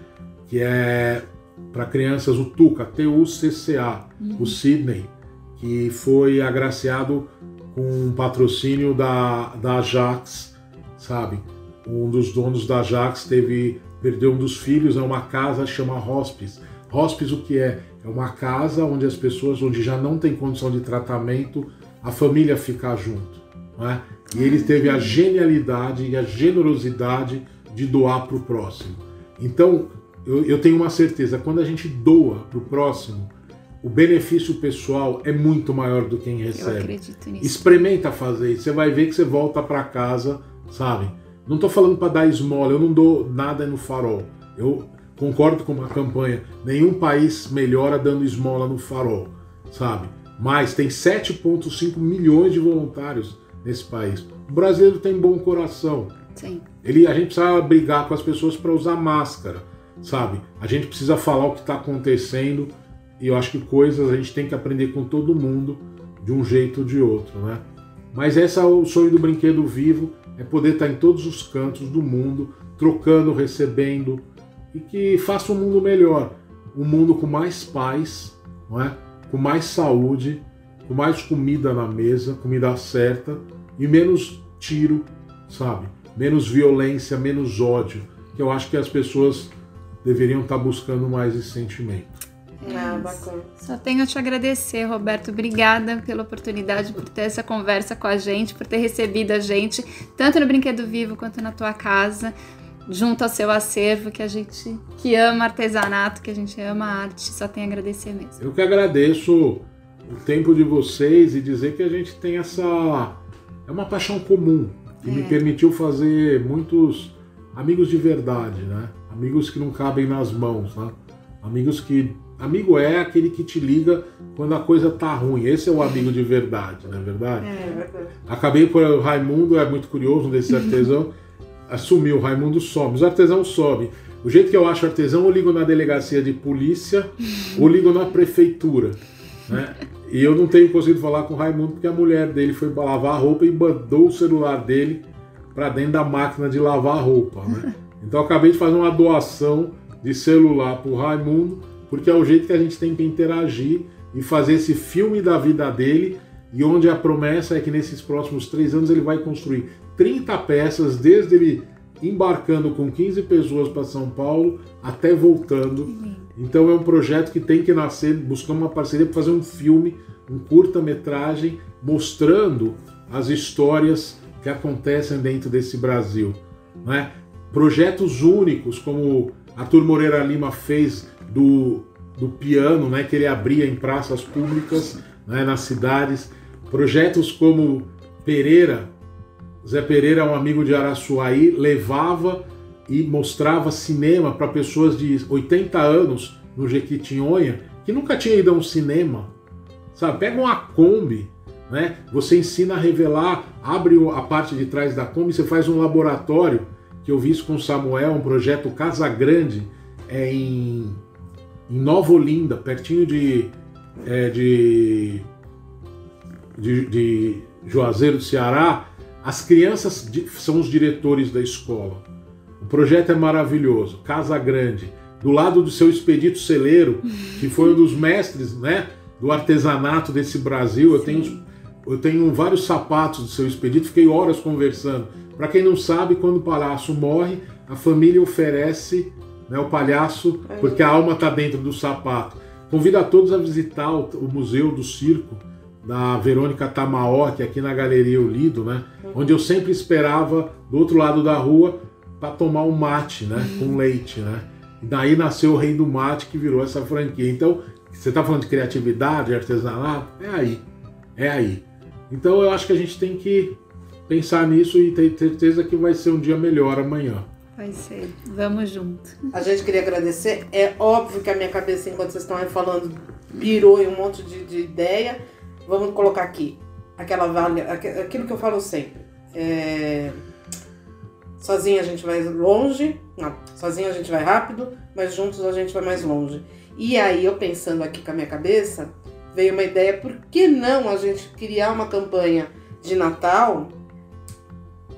S2: Que é para crianças o TUCA, T-U-C-C-A, o Sidney, que foi agraciado com um patrocínio da, da Ajax, sabe? Um dos donos da Ajax teve perdeu um dos filhos, é uma casa chama Hospice. Hospice o que é? É uma casa onde as pessoas, onde já não tem condição de tratamento, a família fica junto. Não é? E ele teve a genialidade e a generosidade de doar para o próximo. Então, eu, eu tenho uma certeza, quando a gente doa para o próximo, o benefício pessoal é muito maior do que quem
S1: Eu
S2: recebe.
S1: acredito nisso.
S2: Experimenta fazer isso, você vai ver que você volta para casa, sabe? Não tô falando para dar esmola, eu não dou nada no farol. Eu concordo com a campanha, nenhum país melhora dando esmola no farol, sabe? Mas tem 7,5 milhões de voluntários nesse país. O brasileiro tem bom coração.
S1: Sim.
S2: Ele, a gente precisa brigar com as pessoas para usar máscara, sabe? A gente precisa falar o que está acontecendo e eu acho que coisas a gente tem que aprender com todo mundo de um jeito ou de outro, né? Mas esse é o sonho do brinquedo vivo, é poder estar em todos os cantos do mundo, trocando, recebendo e que faça um mundo melhor, um mundo com mais paz, não é? Com mais saúde, com mais comida na mesa, comida certa e menos tiro, sabe? Menos violência, menos ódio, que eu acho que as pessoas deveriam estar buscando mais esse sentimento.
S3: Ah, bacana.
S1: Só tenho a te agradecer, Roberto. Obrigada pela oportunidade, por ter essa conversa com a gente, por ter recebido a gente, tanto no Brinquedo Vivo quanto na tua casa, junto ao seu acervo, que a gente que ama artesanato, que a gente ama arte. Só tenho a agradecer mesmo.
S2: Eu que agradeço o tempo de vocês e dizer que a gente tem essa. É uma paixão comum que é. me permitiu fazer muitos amigos de verdade, né? Amigos que não cabem nas mãos, né? Amigos que. Amigo é aquele que te liga quando a coisa tá ruim. Esse é o amigo de verdade, não é verdade? É, é verdade. Acabei por. O Raimundo é muito curioso desse artesão. assumiu, o Raimundo sobe. Os artesãos sobem. O jeito que eu acho artesão, eu ligo na delegacia de polícia ou ligo na prefeitura. Né? E eu não tenho conseguido falar com o Raimundo porque a mulher dele foi lavar a roupa e mandou o celular dele para dentro da máquina de lavar a roupa. Né? Então acabei de fazer uma doação de celular para o Raimundo, porque é o jeito que a gente tem que interagir e fazer esse filme da vida dele. E onde a promessa é que nesses próximos três anos ele vai construir 30 peças, desde ele embarcando com 15 pessoas para São Paulo até voltando. Então é um projeto que tem que nascer, buscando uma parceria para fazer um filme, um curta-metragem mostrando as histórias que acontecem dentro desse Brasil. Né? Projetos únicos, como Arthur Moreira Lima fez do, do piano, né, que ele abria em praças públicas, né, nas cidades. Projetos como Pereira, Zé Pereira, um amigo de Araçuaí, levava e mostrava cinema para pessoas de 80 anos no Jequitinhonha que nunca tinha ido a um cinema. Sabe, pega uma Kombi, né? Você ensina a revelar, abre a parte de trás da Kombi, você faz um laboratório que eu vi isso com o Samuel, um projeto Casa Grande, é em, em Nova Olinda, pertinho de, é, de, de, de Juazeiro do Ceará, as crianças são os diretores da escola. O projeto é maravilhoso. Casa Grande, do lado do seu Expedito Celeiro, que foi um dos mestres né, do artesanato desse Brasil. Eu tenho, eu tenho vários sapatos do seu Expedito, fiquei horas conversando. Para quem não sabe, quando o palhaço morre, a família oferece né, o palhaço, porque a alma está dentro do sapato. Convido a todos a visitar o, o Museu do Circo da Verônica Tamaoki aqui na Galeria Lido, né? Onde eu sempre esperava do outro lado da rua para tomar um mate, né? Com leite, né? E daí nasceu o Rei do Mate que virou essa franquia. Então, você está falando de criatividade, artesanato? É aí. É aí. Então eu acho que a gente tem que pensar nisso e ter certeza que vai ser um dia melhor amanhã.
S1: Vai ser. Vamos junto.
S3: A gente queria agradecer. É óbvio que a minha cabeça, enquanto vocês estão aí falando, pirou em um monte de, de ideia vamos colocar aqui, aquela vale, aquilo que eu falo sempre. É, sozinha a gente vai longe, não, sozinha a gente vai rápido, mas juntos a gente vai mais longe. E aí eu pensando aqui com a minha cabeça, veio uma ideia, por que não a gente criar uma campanha de Natal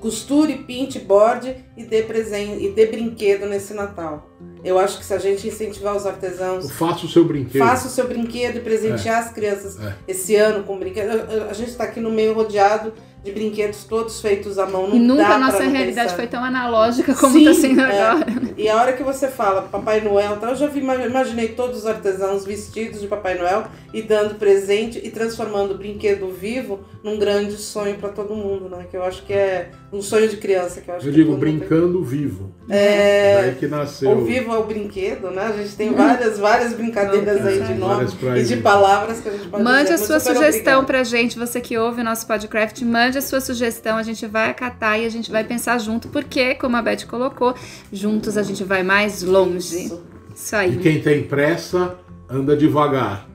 S3: costure, pinte, borde e dê presente e dê brinquedo nesse Natal. Eu acho que se a gente incentivar os artesãos.
S2: Faça o seu brinquedo.
S3: Faça o seu brinquedo e presentear é. as crianças é. esse ano com brinquedo. A gente está aqui no meio rodeado de brinquedos todos feitos à mão. Não
S1: e nunca a nossa realidade pensar. foi tão analógica como está sendo é. agora.
S3: E a hora que você fala Papai Noel, eu já vi, imaginei todos os artesãos vestidos de Papai Noel e dando presente e transformando o brinquedo vivo num grande sonho para todo mundo, né? Que eu acho que é um sonho de criança. Que eu acho
S2: eu
S3: que
S2: digo brincando tem. vivo.
S3: É.
S2: Daí que nasceu.
S3: O vivo é o brinquedo, né? A gente tem várias, várias brincadeiras aí de nomes e de palavras que a gente pode
S1: Mande a sua sugestão obrigada. pra gente, você que ouve o nosso podcast, mande a sua sugestão, a gente vai acatar e a gente vai pensar junto, porque, como a Beth colocou, juntos a gente vai mais longe. Isso, Isso aí.
S2: E quem tem pressa, anda devagar.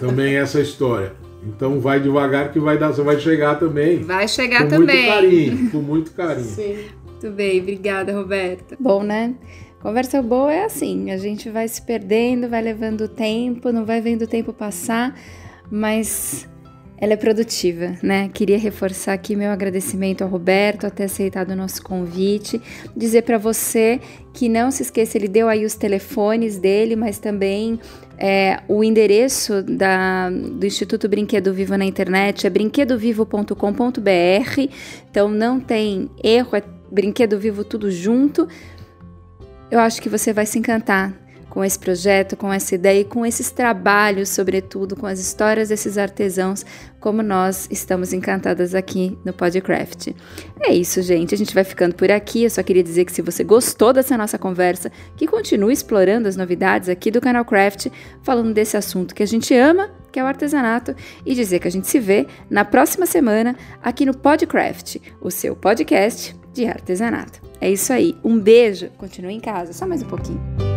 S2: Também essa história. Então vai devagar que vai dar, você vai chegar também.
S1: Vai chegar
S2: com
S1: também.
S2: Com muito carinho, com muito carinho.
S3: Sim.
S1: Muito bem, obrigada, Roberta. Bom, né? Conversa boa é assim, a gente vai se perdendo, vai levando tempo, não vai vendo o tempo passar, mas ela é produtiva, né? Queria reforçar aqui meu agradecimento ao Roberto por ter aceitado o nosso convite, dizer para você que não se esqueça, ele deu aí os telefones dele, mas também é, o endereço da, do Instituto Brinquedo Vivo na internet é brinquedovivo.com.br, então não tem erro, é Brinquedo Vivo tudo junto. Eu acho que você vai se encantar com esse projeto, com essa ideia e com esses trabalhos, sobretudo com as histórias desses artesãos, como nós estamos encantadas aqui no Podcraft. É isso, gente. A gente vai ficando por aqui. Eu só queria dizer que se você gostou dessa nossa conversa, que continue explorando as novidades aqui do canal Craft, falando desse assunto que a gente ama, que é o artesanato, e dizer que a gente se vê na próxima semana aqui no Podcraft, o seu podcast de artesanato. É isso aí. Um beijo. Continue em casa, só mais um pouquinho.